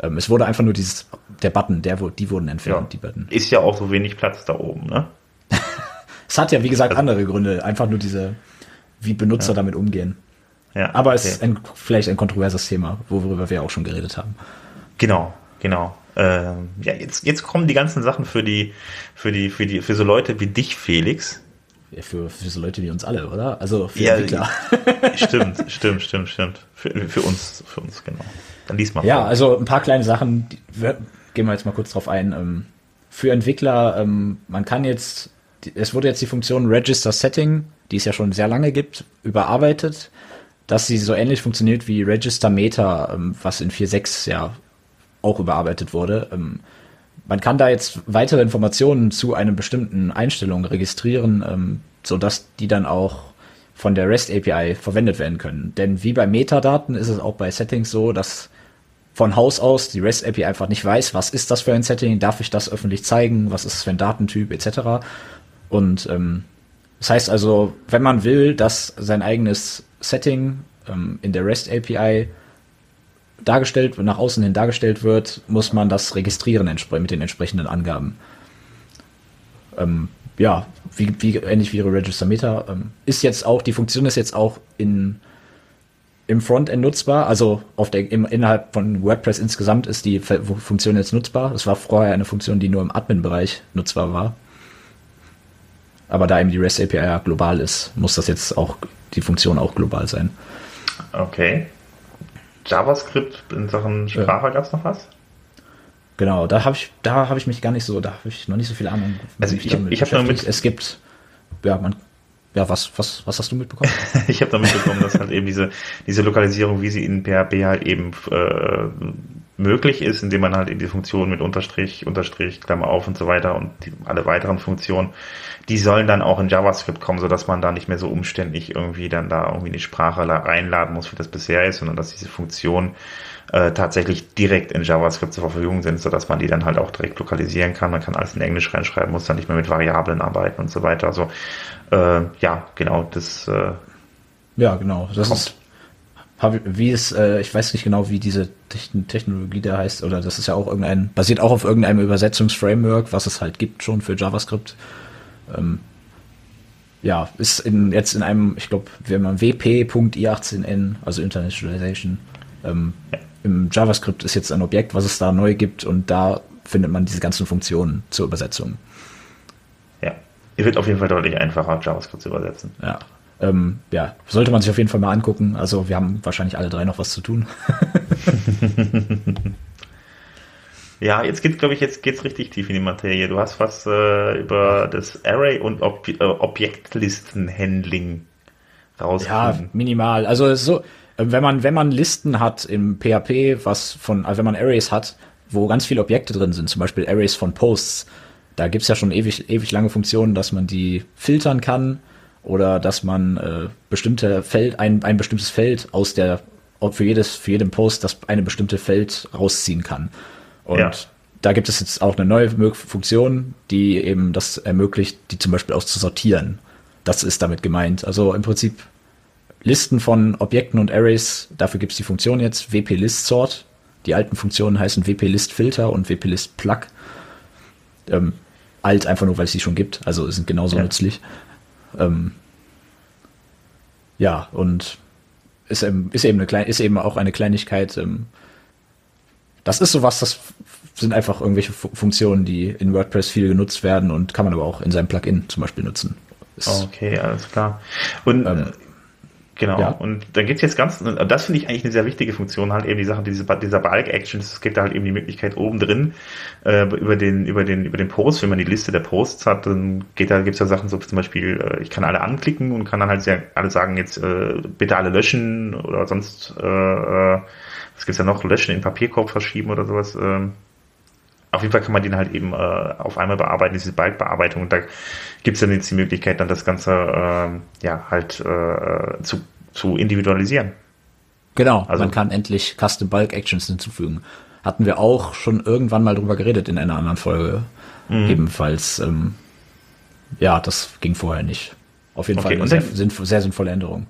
Speaker 3: Ähm, es wurde einfach nur dieses, der Button, der, die wurden entfernt,
Speaker 2: ja.
Speaker 3: die Button.
Speaker 2: Ist ja auch so wenig Platz da oben, ne?
Speaker 3: es hat ja, wie gesagt, also, andere Gründe. Einfach nur diese, wie Benutzer ja. damit umgehen. Ja, aber okay. es ist ein, vielleicht ein kontroverses Thema, worüber wir auch schon geredet haben.
Speaker 2: Genau, genau. Ähm, ja, jetzt, jetzt kommen die ganzen Sachen für die, für die, für die, für so Leute wie dich, Felix.
Speaker 3: Für, für so Leute wie uns alle, oder? Also für
Speaker 2: ja, Entwickler. Stimmt, stimmt, stimmt, stimmt. Für, für uns, für uns, genau.
Speaker 3: Dann lies mal. Ja, vor. also ein paar kleine Sachen, die, gehen wir jetzt mal kurz drauf ein. Ähm, für Entwickler, ähm, man kann jetzt, es wurde jetzt die Funktion Register Setting, die es ja schon sehr lange gibt, überarbeitet, dass sie so ähnlich funktioniert wie Register Meta, ähm, was in 4.6 ja auch überarbeitet wurde. Ähm, man kann da jetzt weitere Informationen zu einer bestimmten Einstellung registrieren, ähm, sodass die dann auch von der REST API verwendet werden können. Denn wie bei Metadaten ist es auch bei Settings so, dass von Haus aus die REST API einfach nicht weiß, was ist das für ein Setting, darf ich das öffentlich zeigen, was ist es für ein Datentyp etc. Und ähm, das heißt also, wenn man will, dass sein eigenes Setting ähm, in der REST API dargestellt, nach außen hin dargestellt wird, muss man das registrieren mit den entsprechenden Angaben. Ähm, ja, wie, wie, ähnlich wie Register Meta, ähm, ist jetzt auch, die Funktion ist jetzt auch in, im Frontend nutzbar, also auf der, im, innerhalb von WordPress insgesamt ist die Funktion jetzt nutzbar. Es war vorher eine Funktion, die nur im Admin-Bereich nutzbar war. Aber da eben die REST API global ist, muss das jetzt auch, die Funktion auch global sein.
Speaker 2: Okay. JavaScript in Sachen Sprache ja. gab es noch was?
Speaker 3: Genau, da habe ich, da habe ich mich gar nicht so, da habe ich noch nicht so viel Ahnung.
Speaker 2: Also ich, ich, ich habe nur mit,
Speaker 3: es gibt, ja, man, ja, was, was, was hast du mitbekommen?
Speaker 2: ich habe da mitbekommen, dass halt eben diese, diese Lokalisierung, wie sie in PHP halt eben äh, möglich ist, indem man halt in die Funktion mit Unterstrich, Unterstrich, Klammer auf und so weiter und die, alle weiteren Funktionen, die sollen dann auch in JavaScript kommen, sodass man da nicht mehr so umständlich irgendwie dann da irgendwie eine Sprache reinladen muss, wie das bisher ist, sondern dass diese Funktionen äh, tatsächlich direkt in JavaScript zur Verfügung sind, sodass man die dann halt auch direkt lokalisieren kann. Man kann alles in Englisch reinschreiben, muss dann nicht mehr mit Variablen arbeiten und so weiter. Also äh, ja, genau, das äh,
Speaker 3: ja, genau. Das ist wie es, äh, ich weiß nicht genau, wie diese Technologie da heißt, oder das ist ja auch irgendein, basiert auch auf irgendeinem Übersetzungsframework, was es halt gibt schon für JavaScript. Ähm, ja, ist in, jetzt in einem, ich glaube, wenn man wp.i18n, also Internationalization, ähm, ja. im JavaScript ist jetzt ein Objekt, was es da neu gibt und da findet man diese ganzen Funktionen zur Übersetzung.
Speaker 2: Ja, es wird auf jeden Fall deutlich einfacher, JavaScript zu übersetzen.
Speaker 3: Ja, ähm, ja, sollte man sich auf jeden Fall mal angucken. Also wir haben wahrscheinlich alle drei noch was zu tun.
Speaker 2: ja, jetzt geht glaube ich, jetzt geht's richtig tief in die Materie. Du hast was äh, über das Array und Ob äh, Objektlistenhandling
Speaker 3: rausgefunden. Ja, minimal. Also so, wenn man wenn man Listen hat im PHP, was von, also wenn man Arrays hat, wo ganz viele Objekte drin sind, zum Beispiel Arrays von Posts, da gibt's ja schon ewig ewig lange Funktionen, dass man die filtern kann oder dass man äh, bestimmte Feld, ein, ein bestimmtes Feld aus der, für jedes, für jeden Post das eine bestimmte Feld rausziehen kann. Und ja. da gibt es jetzt auch eine neue Funktion, die eben das ermöglicht, die zum Beispiel auch zu sortieren. Das ist damit gemeint. Also im Prinzip Listen von Objekten und Arrays, dafür gibt es die Funktion jetzt wp-list-sort. Die alten Funktionen heißen wp-list-filter und wp-list-plug. Ähm, alt einfach nur, weil es sie schon gibt, also sind genauso ja. nützlich. Ähm, ja, und ist eben, ist eben, eine ist eben auch eine Kleinigkeit. Ähm, das ist sowas, das sind einfach irgendwelche Funktionen, die in WordPress viel genutzt werden und kann man aber auch in seinem Plugin zum Beispiel nutzen.
Speaker 2: Ist, okay, alles klar. Und ähm, Genau. Ja. Und dann geht's jetzt ganz, das finde ich eigentlich eine sehr wichtige Funktion, halt eben die Sache, diese, dieser Bulk-Action, es gibt da halt eben die Möglichkeit oben drin, äh, über den, über den, über den Post, wenn man die Liste der Posts hat, dann geht da, gibt's ja Sachen so zum Beispiel, äh, ich kann alle anklicken und kann dann halt sehr, alle sagen jetzt, äh, bitte alle löschen oder sonst, äh, äh was gibt's ja noch, löschen in Papierkorb verschieben oder sowas, äh, auf jeden Fall kann man den halt eben äh, auf einmal bearbeiten, diese Bulk-Bearbeitung. Und da gibt es dann jetzt die Möglichkeit, dann das Ganze äh, ja halt äh, zu, zu individualisieren.
Speaker 3: Genau, also man kann endlich Custom Bulk Actions hinzufügen. Hatten wir auch schon irgendwann mal drüber geredet in einer anderen Folge. Mhm. Ebenfalls, ähm, ja, das ging vorher nicht. Auf jeden okay, Fall eine sehr, sehr sinnvolle Änderung.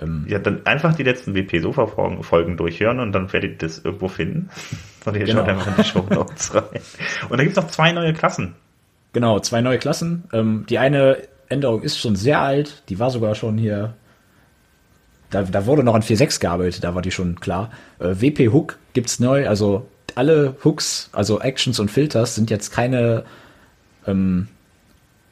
Speaker 2: Ähm, ja, dann einfach die letzten WP-Sofa-Folgen durchhören und dann werdet ihr das irgendwo finden. Und ihr genau. schaut einfach in die Show Notes rein. Und da gibt es noch zwei neue Klassen.
Speaker 3: Genau, zwei neue Klassen. Ähm, die eine Änderung ist schon sehr alt, die war sogar schon hier. Da, da wurde noch an 4.6 gearbeitet, da war die schon klar. Äh, WP Hook gibt's neu, also alle Hooks, also Actions und Filters sind jetzt keine ähm,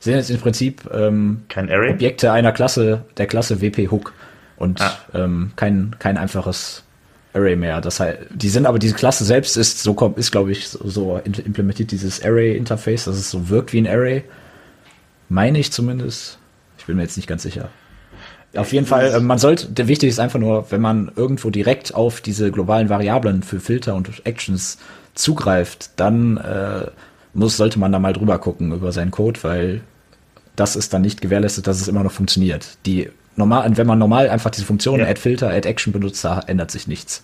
Speaker 3: sind jetzt im Prinzip ähm,
Speaker 2: Kein Array?
Speaker 3: Objekte einer Klasse, der Klasse WP Hook und ah. ähm, kein, kein einfaches Array mehr. Das heißt, die sind aber diese Klasse selbst ist so ist glaube ich so, so implementiert dieses Array Interface, dass es so wirkt wie ein Array. Meine ich zumindest. Ich bin mir jetzt nicht ganz sicher. Auf jeden Fall, äh, man sollte, der wichtig ist einfach nur, wenn man irgendwo direkt auf diese globalen Variablen für Filter und Actions zugreift, dann äh, muss, sollte man da mal drüber gucken über seinen Code, weil das ist dann nicht gewährleistet, dass es immer noch funktioniert. Die normal, wenn man normal einfach diese Funktion ja. Add Filter, Add Action benutzt, da ändert sich nichts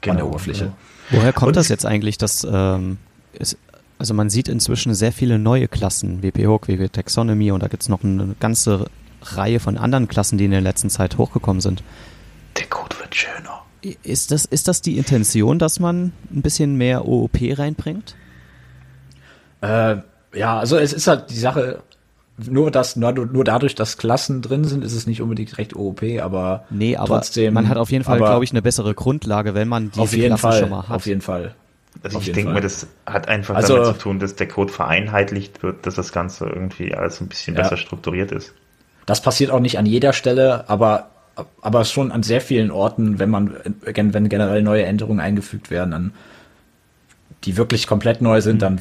Speaker 3: genau, an der Oberfläche. Genau.
Speaker 1: Woher kommt Und das jetzt eigentlich, dass ähm, es, also man sieht inzwischen sehr viele neue Klassen, WP Hook, WP Taxonomy und da gibt es noch eine ganze Reihe von anderen Klassen, die in der letzten Zeit hochgekommen sind.
Speaker 2: Der Code wird schöner.
Speaker 1: Ist das, ist das die Intention, dass man ein bisschen mehr OOP reinbringt?
Speaker 3: Äh, ja, also es ist halt die Sache, nur, dass, nur, nur dadurch, dass Klassen drin sind, ist es nicht unbedingt recht OOP, aber,
Speaker 1: nee, aber trotzdem. Man hat auf jeden Fall, glaube ich, eine bessere Grundlage, wenn man
Speaker 3: diese Klassen Fall, schon mal hat. Auf jeden Fall.
Speaker 2: Also ich denke mal, das hat einfach also, damit zu tun, dass der Code vereinheitlicht wird, dass das Ganze irgendwie alles ein bisschen ja. besser strukturiert ist.
Speaker 3: Das passiert auch nicht an jeder Stelle, aber, aber schon an sehr vielen Orten, wenn man, wenn generell neue Änderungen eingefügt werden, dann die wirklich komplett neu sind, mhm. dann,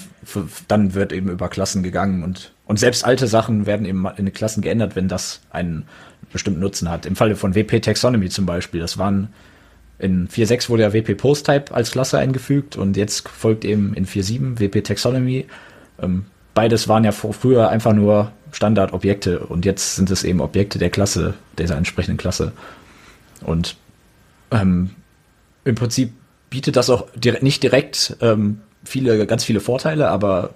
Speaker 3: dann wird eben über Klassen gegangen und, und selbst alte Sachen werden eben in den Klassen geändert, wenn das einen bestimmten Nutzen hat. Im Falle von WP Taxonomy zum Beispiel, das waren in 4.6 wurde ja WP Post-Type als Klasse eingefügt und jetzt folgt eben in 4.7 WP Taxonomy. Ähm, beides waren ja früher einfach nur Standardobjekte und jetzt sind es eben Objekte der Klasse, dieser entsprechenden Klasse. Und ähm, im Prinzip bietet das auch direkt, nicht direkt ähm, viele, ganz viele Vorteile, aber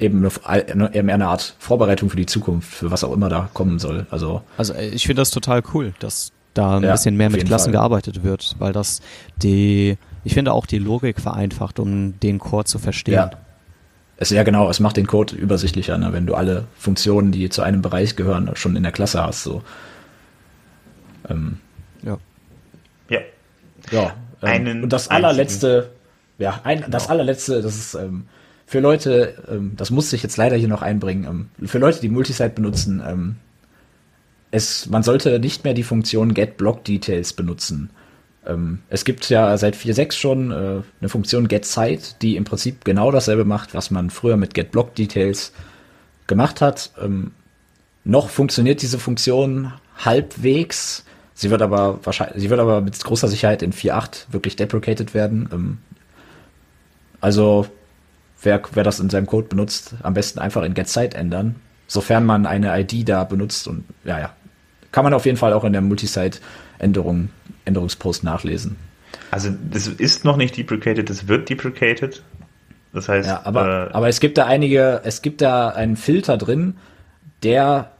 Speaker 3: eben eine, eher eine Art Vorbereitung für die Zukunft, für was auch immer da kommen soll. Also,
Speaker 1: also äh, ich finde das total cool, dass da ein ja, bisschen mehr mit Klassen Fall. gearbeitet wird, weil das die, ich finde auch die Logik vereinfacht, um den Code zu verstehen. Ja.
Speaker 3: Es, ja, genau, es macht den Code übersichtlicher, ne, wenn du alle Funktionen, die zu einem Bereich gehören, schon in der Klasse hast. So. Ähm,
Speaker 2: ja. Ja. Ja,
Speaker 3: ähm, einen und das allerletzte, ja, ein, genau. das allerletzte, das ist ähm, für Leute, ähm, das muss ich jetzt leider hier noch einbringen, ähm, für Leute, die Multisite benutzen, ähm, es, man sollte nicht mehr die Funktion get block details benutzen. Ähm, es gibt ja seit 4.6 schon äh, eine Funktion get site, die im Prinzip genau dasselbe macht, was man früher mit get block details gemacht hat. Ähm, noch funktioniert diese Funktion halbwegs. Sie wird aber wahrscheinlich, sie wird aber mit großer Sicherheit in 4.8 wirklich deprecated werden. Ähm, also, wer, wer das in seinem Code benutzt, am besten einfach in getSite ändern, sofern man eine ID da benutzt und, ja, ja. Kann man auf jeden Fall auch in der Multisite-Änderung, Änderungspost nachlesen.
Speaker 2: Also, das ist noch nicht deprecated, das wird deprecated. Das heißt,
Speaker 3: ja, aber, äh, aber es gibt da einige, es gibt da einen Filter drin, der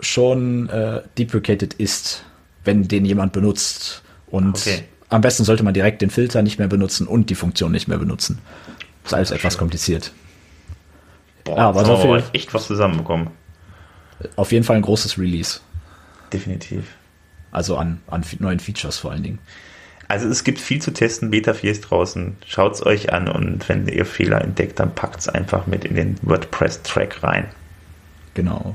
Speaker 3: schon äh, deprecated ist wenn den jemand benutzt. Und okay. am besten sollte man direkt den Filter nicht mehr benutzen und die Funktion nicht mehr benutzen. Das ist alles etwas kompliziert.
Speaker 2: Boah, ja, aber so viel, echt was zusammenbekommen.
Speaker 3: Auf jeden Fall ein großes Release.
Speaker 2: Definitiv.
Speaker 3: Also an, an neuen Features vor allen Dingen.
Speaker 2: Also es gibt viel zu testen, Beta 4 ist draußen. Schaut es euch an und wenn ihr Fehler entdeckt, dann packt es einfach mit in den WordPress-Track rein.
Speaker 3: Genau.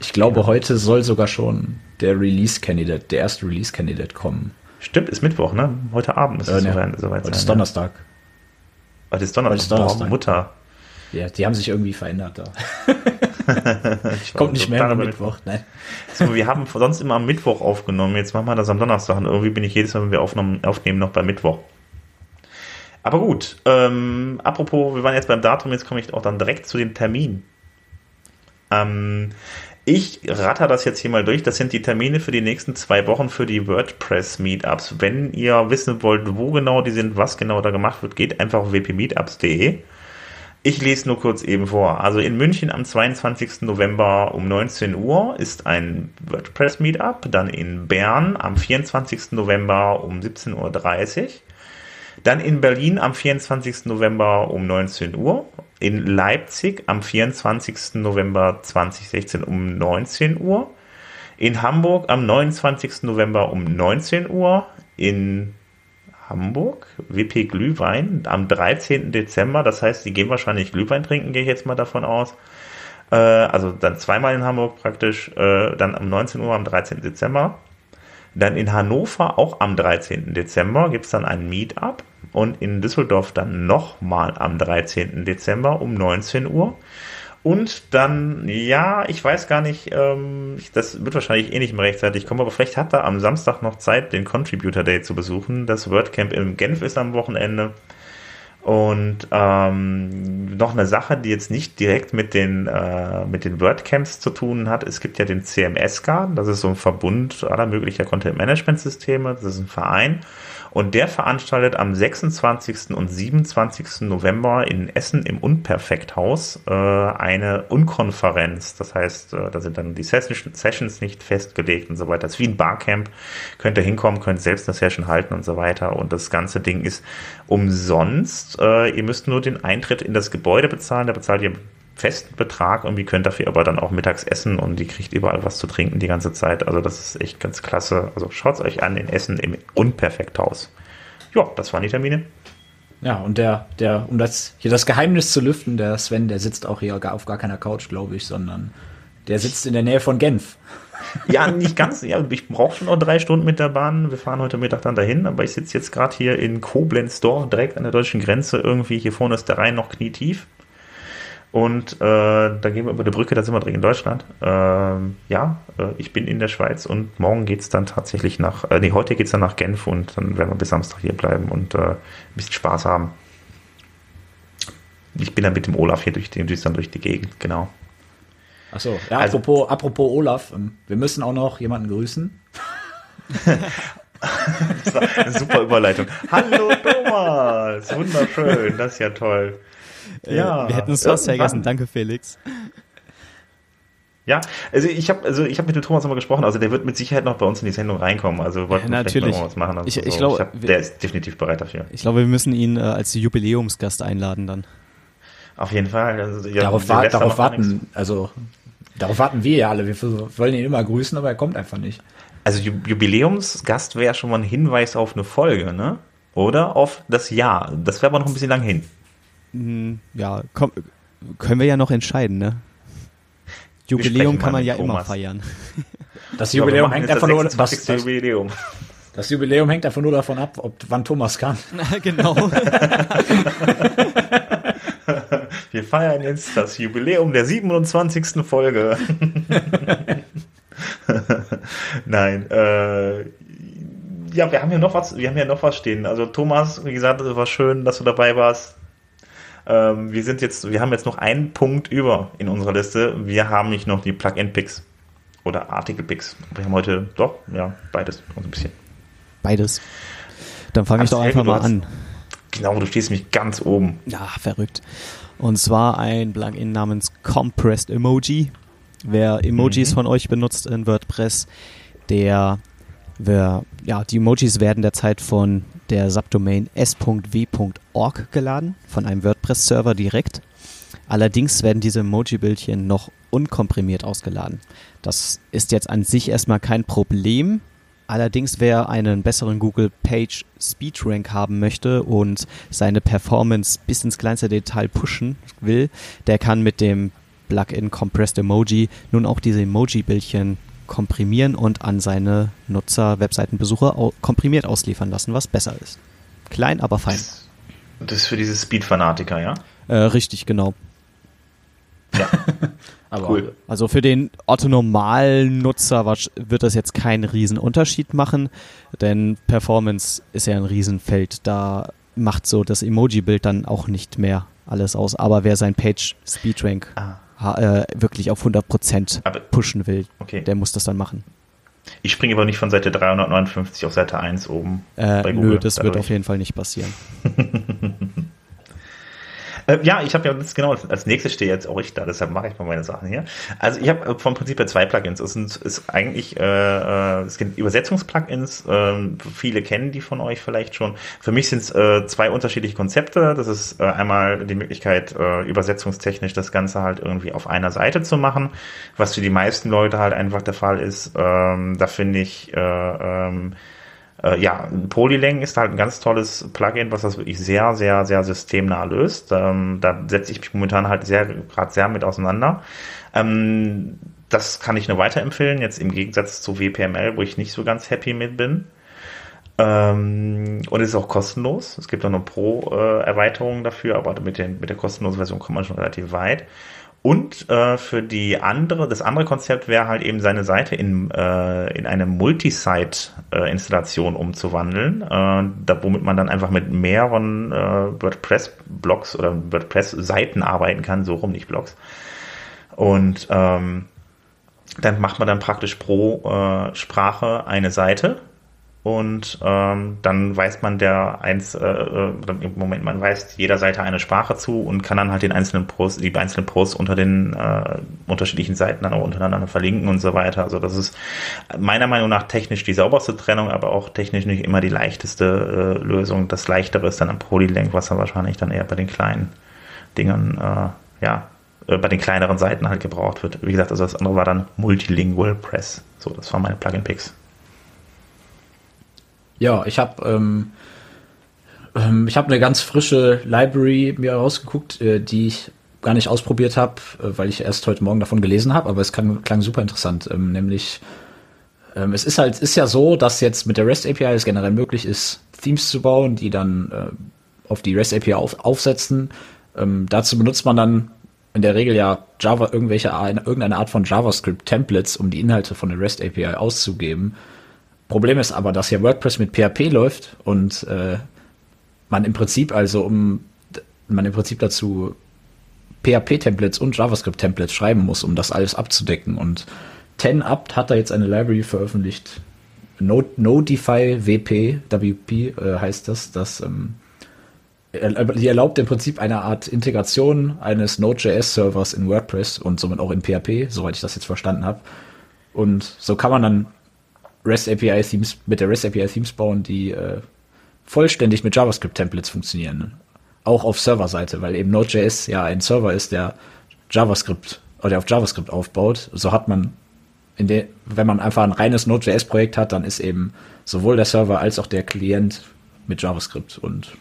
Speaker 3: Ich glaube, genau. heute soll sogar schon der Release-Candidate, der erste Release-Candidate kommen.
Speaker 2: Stimmt, ist Mittwoch, ne? Heute Abend ist
Speaker 3: äh, es ne, soweit,
Speaker 2: Heute ist Donnerstag.
Speaker 3: Heute ist Donnerstag. Heute ist Donnerstag. Boah, Mutter. Ja, die haben sich irgendwie verändert da. Kommt nicht mehr am Mittwoch, nein.
Speaker 2: So, wir haben sonst immer am Mittwoch aufgenommen, jetzt machen wir das am Donnerstag und irgendwie bin ich jedes Mal, wenn wir aufnehmen, aufnehmen noch bei Mittwoch. Aber gut, ähm, apropos, wir waren jetzt beim Datum, jetzt komme ich auch dann direkt zu dem Termin. Ähm, ich ratter das jetzt hier mal durch. Das sind die Termine für die nächsten zwei Wochen für die WordPress-Meetups. Wenn ihr wissen wollt, wo genau die sind, was genau da gemacht wird, geht einfach auf wpmeetups.de. Ich lese nur kurz eben vor. Also in München am 22. November um 19 Uhr ist ein WordPress-Meetup. Dann in Bern am 24. November um 17.30 Uhr. Dann in Berlin am 24. November um 19 Uhr in Leipzig am 24. November 2016 um 19 Uhr, in Hamburg am 29. November um 19 Uhr, in Hamburg, WP Glühwein am 13. Dezember, das heißt, die gehen wahrscheinlich Glühwein trinken, gehe ich jetzt mal davon aus. Äh, also dann zweimal in Hamburg praktisch, äh, dann am 19 Uhr am 13. Dezember. Dann in Hannover auch am 13. Dezember gibt es dann ein Meetup und in Düsseldorf dann nochmal am 13. Dezember um 19 Uhr. Und dann, ja, ich weiß gar nicht, ähm, das wird wahrscheinlich eh nicht mehr rechtzeitig kommen, aber vielleicht hat er am Samstag noch Zeit, den Contributor Day zu besuchen. Das WordCamp in Genf ist am Wochenende. Und ähm, noch eine Sache, die jetzt nicht direkt mit den, äh, mit den WordCamps zu tun hat. Es gibt ja den CMS-Garden, das ist so ein Verbund aller möglicher Content-Management-Systeme, das ist ein Verein. Und der veranstaltet am 26. und 27. November in Essen im Unperfekthaus äh, eine Unkonferenz. Das heißt, äh, da sind dann die Sessions nicht festgelegt und so weiter. Das ist wie ein Barcamp. Könnt ihr hinkommen, könnt selbst eine Session halten und so weiter. Und das ganze Ding ist umsonst. Äh, ihr müsst nur den Eintritt in das Gebäude bezahlen. Da bezahlt ihr festen Betrag und ihr könnt dafür aber dann auch mittags essen und die kriegt überall was zu trinken die ganze Zeit. Also das ist echt ganz klasse. Also schaut es euch an in Essen im Unperfekthaus. Ja, das waren die Termine.
Speaker 3: Ja, und der, der, um das, hier das Geheimnis zu lüften, der Sven, der sitzt auch hier auf gar keiner Couch, glaube ich, sondern der sitzt in der Nähe von Genf.
Speaker 2: Ja, nicht ganz. Ja, ich brauche schon noch drei Stunden mit der Bahn. Wir fahren heute Mittag dann dahin, aber ich sitze jetzt gerade hier in Koblenz Dorf, direkt an der deutschen Grenze. Irgendwie hier vorne ist der Rhein noch knietief. Und äh, dann gehen wir über die Brücke, da sind wir direkt in Deutschland. Ähm, ja, äh, ich bin in der Schweiz und morgen geht es dann tatsächlich nach, äh, nee, heute geht es dann nach Genf und dann werden wir bis Samstag hier bleiben und äh, ein bisschen Spaß haben. Ich bin dann mit dem Olaf hier durch, den, durch, dann durch die Gegend, genau.
Speaker 3: Achso, ja, also, apropos, apropos Olaf, ähm, wir müssen auch noch jemanden grüßen.
Speaker 2: super Überleitung. Hallo Thomas, wunderschön, das ist ja toll.
Speaker 1: Äh, ja, wir hätten es fast vergessen. Danke, Felix.
Speaker 2: Ja, also ich habe also ich habe mit dem Thomas nochmal gesprochen, also der wird mit Sicherheit noch bei uns in die Sendung reinkommen. Also
Speaker 1: wollten ja, natürlich.
Speaker 2: was machen. Also
Speaker 1: ich, ich so. glaube,
Speaker 2: hab, der ist definitiv bereit dafür.
Speaker 1: Ich glaube, wir müssen ihn äh, als Jubiläumsgast einladen dann.
Speaker 2: Auf jeden Fall.
Speaker 3: Also, ja, darauf, wa darauf warten, also darauf warten wir ja alle. Wir wollen ihn immer grüßen, aber er kommt einfach nicht.
Speaker 2: Also Jubiläumsgast wäre schon mal ein Hinweis auf eine Folge, ne? Oder auf das Jahr. Das wäre aber noch ein bisschen lang hin.
Speaker 1: Hm, ja, komm, können wir ja noch entscheiden, ne? Jubiläum kann man ja Thomas. immer feiern.
Speaker 3: Das Jubiläum hängt einfach nur das, das, Jubiläum. das Jubiläum hängt einfach nur davon ab, ob wann Thomas kann.
Speaker 1: genau.
Speaker 2: wir feiern jetzt das Jubiläum der 27. Folge. Nein, äh, ja, wir haben ja noch was, wir haben ja noch was stehen. Also Thomas, wie gesagt, es war schön, dass du dabei warst. Ähm, wir sind jetzt, wir haben jetzt noch einen Punkt über in unserer Liste. Wir haben nicht noch die Plug-in-Picks oder Artikel-Picks. Wir haben heute doch, ja, beides, so ein bisschen.
Speaker 1: Beides. Dann fange ich doch einfach mal an.
Speaker 2: Genau, du stehst mich ganz oben.
Speaker 1: Ja, verrückt. Und zwar ein Plugin namens Compressed Emoji. Wer Emojis mhm. von euch benutzt in WordPress, der, wer, ja, die Emojis werden derzeit von der Subdomain s.w.org geladen, von einem WordPress-Server direkt. Allerdings werden diese Emoji-Bildchen noch unkomprimiert ausgeladen. Das ist jetzt an sich erstmal kein Problem. Allerdings, wer einen besseren Google Page Speed Rank haben möchte und seine Performance bis ins kleinste Detail pushen will, der kann mit dem Plugin Compressed Emoji nun auch diese Emoji-Bildchen komprimieren und an seine Nutzer, Webseitenbesucher komprimiert ausliefern lassen, was besser ist. Klein, aber fein.
Speaker 2: Das ist für diese Speed-Fanatiker, ja?
Speaker 1: Äh, richtig, genau.
Speaker 2: Ja.
Speaker 1: aber cool. Also für den otto-normalen Nutzer wird das jetzt keinen riesen Unterschied machen, denn Performance ist ja ein Riesenfeld. Da macht so das Emoji-Bild dann auch nicht mehr alles aus. Aber wer sein Page Speedrank ah äh, wirklich auf 100% aber, pushen will,
Speaker 2: okay.
Speaker 1: der muss das dann machen.
Speaker 2: Ich springe aber nicht von Seite 359 auf Seite 1 oben.
Speaker 1: Äh, nö, das dadurch. wird auf jeden Fall nicht passieren.
Speaker 2: Äh, ja, ich habe ja das genau als nächstes stehe jetzt auch ich da, deshalb mache ich mal meine Sachen hier. Also ich habe äh, vom Prinzip her zwei Plugins. Es sind ist eigentlich äh, äh, es gibt Übersetzungsplugins. Äh, viele kennen die von euch vielleicht schon. Für mich sind es äh, zwei unterschiedliche Konzepte. Das ist äh, einmal die Möglichkeit äh, übersetzungstechnisch das Ganze halt irgendwie auf einer Seite zu machen, was für die meisten Leute halt einfach der Fall ist. Ähm, da finde ich äh, ähm, äh, ja, Polylang ist halt ein ganz tolles Plugin, was das wirklich sehr, sehr, sehr systemnah löst. Ähm, da setze ich mich momentan halt sehr, gerade sehr mit auseinander. Ähm, das kann ich nur weiterempfehlen, jetzt im Gegensatz zu WPML, wo ich nicht so ganz happy mit bin. Ähm, und es ist auch kostenlos. Es gibt auch eine Pro-Erweiterung dafür, aber mit, den, mit der kostenlosen Version kommt man schon relativ weit. Und äh, für die andere, das andere Konzept wäre halt eben seine Seite in, äh, in eine Multisite-Installation umzuwandeln, äh, da, womit man dann einfach mit mehreren äh, WordPress-Blogs oder WordPress-Seiten arbeiten kann, so rum nicht Blogs. Und ähm, dann macht man dann praktisch pro äh, Sprache eine Seite und ähm, dann weiß man der eins, äh, äh im Moment, man weiß jeder Seite eine Sprache zu und kann dann halt den einzelnen Post, die einzelnen Posts unter den äh, unterschiedlichen Seiten dann auch untereinander verlinken und so weiter. Also das ist meiner Meinung nach technisch die sauberste Trennung, aber auch technisch nicht immer die leichteste äh, Lösung. Das leichtere ist dann am Polylink, was dann wahrscheinlich dann eher bei den kleinen Dingern, äh, ja, äh, bei den kleineren Seiten halt gebraucht wird. Wie gesagt, also das andere war dann Multilingual Press. So, das waren meine Plugin-Picks.
Speaker 3: Ja, ich habe ähm, ähm, ich habe eine ganz frische Library mir rausgeguckt, äh, die ich gar nicht ausprobiert habe, äh, weil ich erst heute Morgen davon gelesen habe, aber es klang, klang super interessant. Ähm, nämlich ähm, es ist halt ist ja so, dass jetzt mit der REST API es generell möglich ist, Themes zu bauen, die dann äh, auf die REST API auf, aufsetzen. Ähm, dazu benutzt man dann in der Regel ja Java irgendwelche irgendeine Art von JavaScript Templates, um die Inhalte von der REST API auszugeben. Problem ist aber, dass ja WordPress mit PHP läuft und äh, man im Prinzip also um man im Prinzip dazu PHP-Templates und JavaScript-Templates schreiben muss, um das alles abzudecken. Und 10apt hat da jetzt eine Library veröffentlicht. Nodify WP, WP äh, heißt das, das ähm, die erlaubt im Prinzip eine Art Integration eines Node.js-Servers in WordPress und somit auch in PHP, soweit ich das jetzt verstanden habe. Und so kann man dann REST API Themes mit der REST API Themes bauen, die äh, vollständig mit JavaScript Templates funktionieren. Auch auf Serverseite, weil eben Node.js ja ein Server ist, der JavaScript oder auf JavaScript aufbaut. So hat man der, wenn man einfach ein reines Node.js Projekt hat, dann ist eben sowohl der Server als auch der Klient mit JavaScript und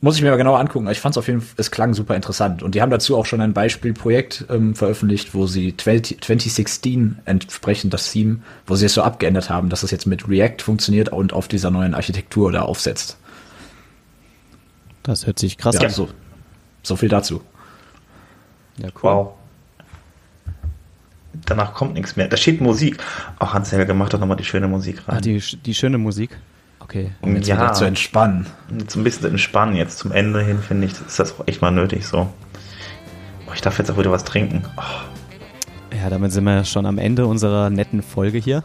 Speaker 3: muss ich mir mal genauer angucken. Ich fand es auf jeden Fall, es klang super interessant. Und die haben dazu auch schon ein Beispielprojekt ähm, veröffentlicht, wo sie 20, 2016 entsprechend das Theme, wo sie es so abgeändert haben, dass es jetzt mit React funktioniert und auf dieser neuen Architektur da aufsetzt.
Speaker 1: Das hört sich krass
Speaker 3: ja, an. So, so viel dazu.
Speaker 2: Ja, cool. Wow. Danach kommt nichts mehr. Da steht Musik. Auch Hans Helge macht doch nochmal die schöne Musik
Speaker 1: rein. Ah, die, die schöne Musik. Okay.
Speaker 3: Um jetzt ja, wieder zu entspannen.
Speaker 2: Jetzt ein bisschen zu entspannen. Jetzt zum Ende hin, finde ich, ist das auch echt mal nötig so. Oh, ich darf jetzt auch wieder was trinken. Oh.
Speaker 1: Ja, damit sind wir schon am Ende unserer netten Folge hier.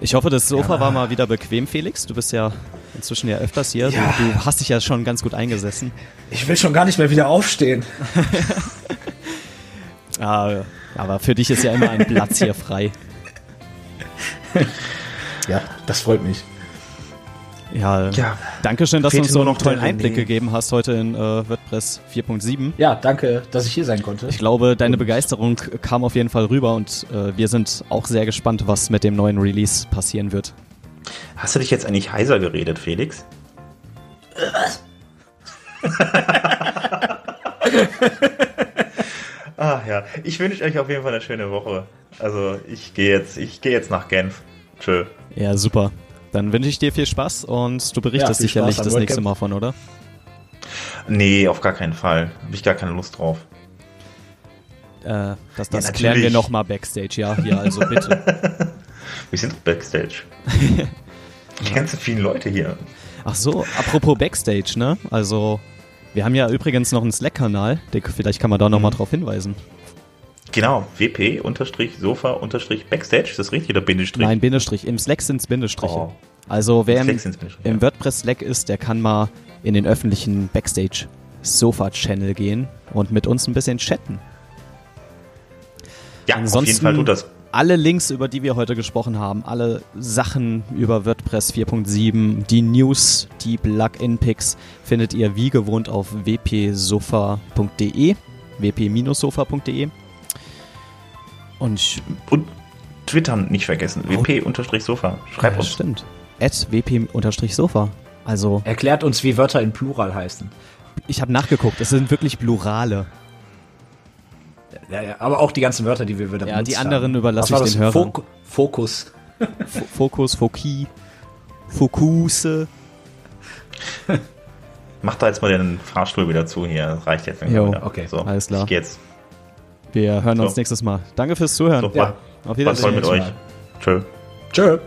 Speaker 1: Ich hoffe, das Sofa ja. war mal wieder bequem, Felix. Du bist ja inzwischen ja öfters hier. Ja. Du, du, hast dich ja schon ganz gut eingesessen.
Speaker 3: Ich will schon gar nicht mehr wieder aufstehen.
Speaker 1: ah, aber für dich ist ja immer ein Platz hier frei.
Speaker 3: Ja, das freut mich.
Speaker 1: Ja, ja. danke schön, dass du uns so einen tollen Einblick gegeben hast heute in äh, WordPress 4.7.
Speaker 3: Ja, danke, dass ich hier sein konnte.
Speaker 1: Ich glaube, deine Begeisterung kam auf jeden Fall rüber und äh, wir sind auch sehr gespannt, was mit dem neuen Release passieren wird.
Speaker 2: Hast du dich jetzt eigentlich heiser geredet, Felix? Was? Ach ja, ich wünsche euch auf jeden Fall eine schöne Woche. Also ich gehe jetzt, ich gehe jetzt nach Genf. Tschö.
Speaker 1: Ja, super. Dann wünsche ich dir viel Spaß und du berichtest ja, sicherlich das nächste Mal von, oder?
Speaker 2: Nee, auf gar keinen Fall. Habe ich gar keine Lust drauf.
Speaker 1: Äh, das das ja, klären wir nochmal Backstage, ja, hier, also bitte.
Speaker 2: wir sind Backstage. Die ganzen vielen Leute hier.
Speaker 1: Ach so, apropos Backstage, ne? Also, wir haben ja übrigens noch einen Slack-Kanal, vielleicht kann man da nochmal mhm. drauf hinweisen.
Speaker 2: Genau, wp-sofa-backstage, ist das richtig oder Bindestrich?
Speaker 1: Nein, Bindestrich. Im Slack sind es Bindestriche. Oh. Also wer im, im WordPress Slack ist, der kann mal in den öffentlichen Backstage Sofa-Channel gehen und mit uns ein bisschen chatten.
Speaker 2: Ja, Ansonsten auf jeden Fall tut das.
Speaker 1: Alle Links, über die wir heute gesprochen haben, alle Sachen über WordPress 4.7, die News, die Plugin-Picks findet ihr wie gewohnt auf wpsofa.de, wp-sofa.de.
Speaker 2: Und, und Twitter nicht vergessen. WP-Sofa.
Speaker 1: Schreib ja, uns. Stimmt. At WP-Sofa. Also.
Speaker 3: Erklärt uns, wie Wörter in Plural heißen.
Speaker 1: Ich habe nachgeguckt, es sind wirklich Plurale.
Speaker 3: Ja, ja, aber auch die ganzen Wörter, die wir wieder
Speaker 1: Ja, die anderen haben. überlasse ich den Hörern. Fok
Speaker 3: Fokus.
Speaker 1: Fokus, Foki, Fokuse.
Speaker 2: mach da jetzt mal den Fahrstuhl wieder zu hier. Das reicht jetzt.
Speaker 1: Jo,
Speaker 2: wieder.
Speaker 3: okay,
Speaker 2: so,
Speaker 1: alles klar.
Speaker 2: Ich geh jetzt.
Speaker 1: Wir hören uns
Speaker 2: So.
Speaker 1: nächstes Mal. Danke fürs Zuhören.
Speaker 2: So,
Speaker 3: Ja.
Speaker 1: Auf
Speaker 2: war toll
Speaker 1: Wiedersehen.
Speaker 2: mit euch. Tschö.
Speaker 3: Tschö.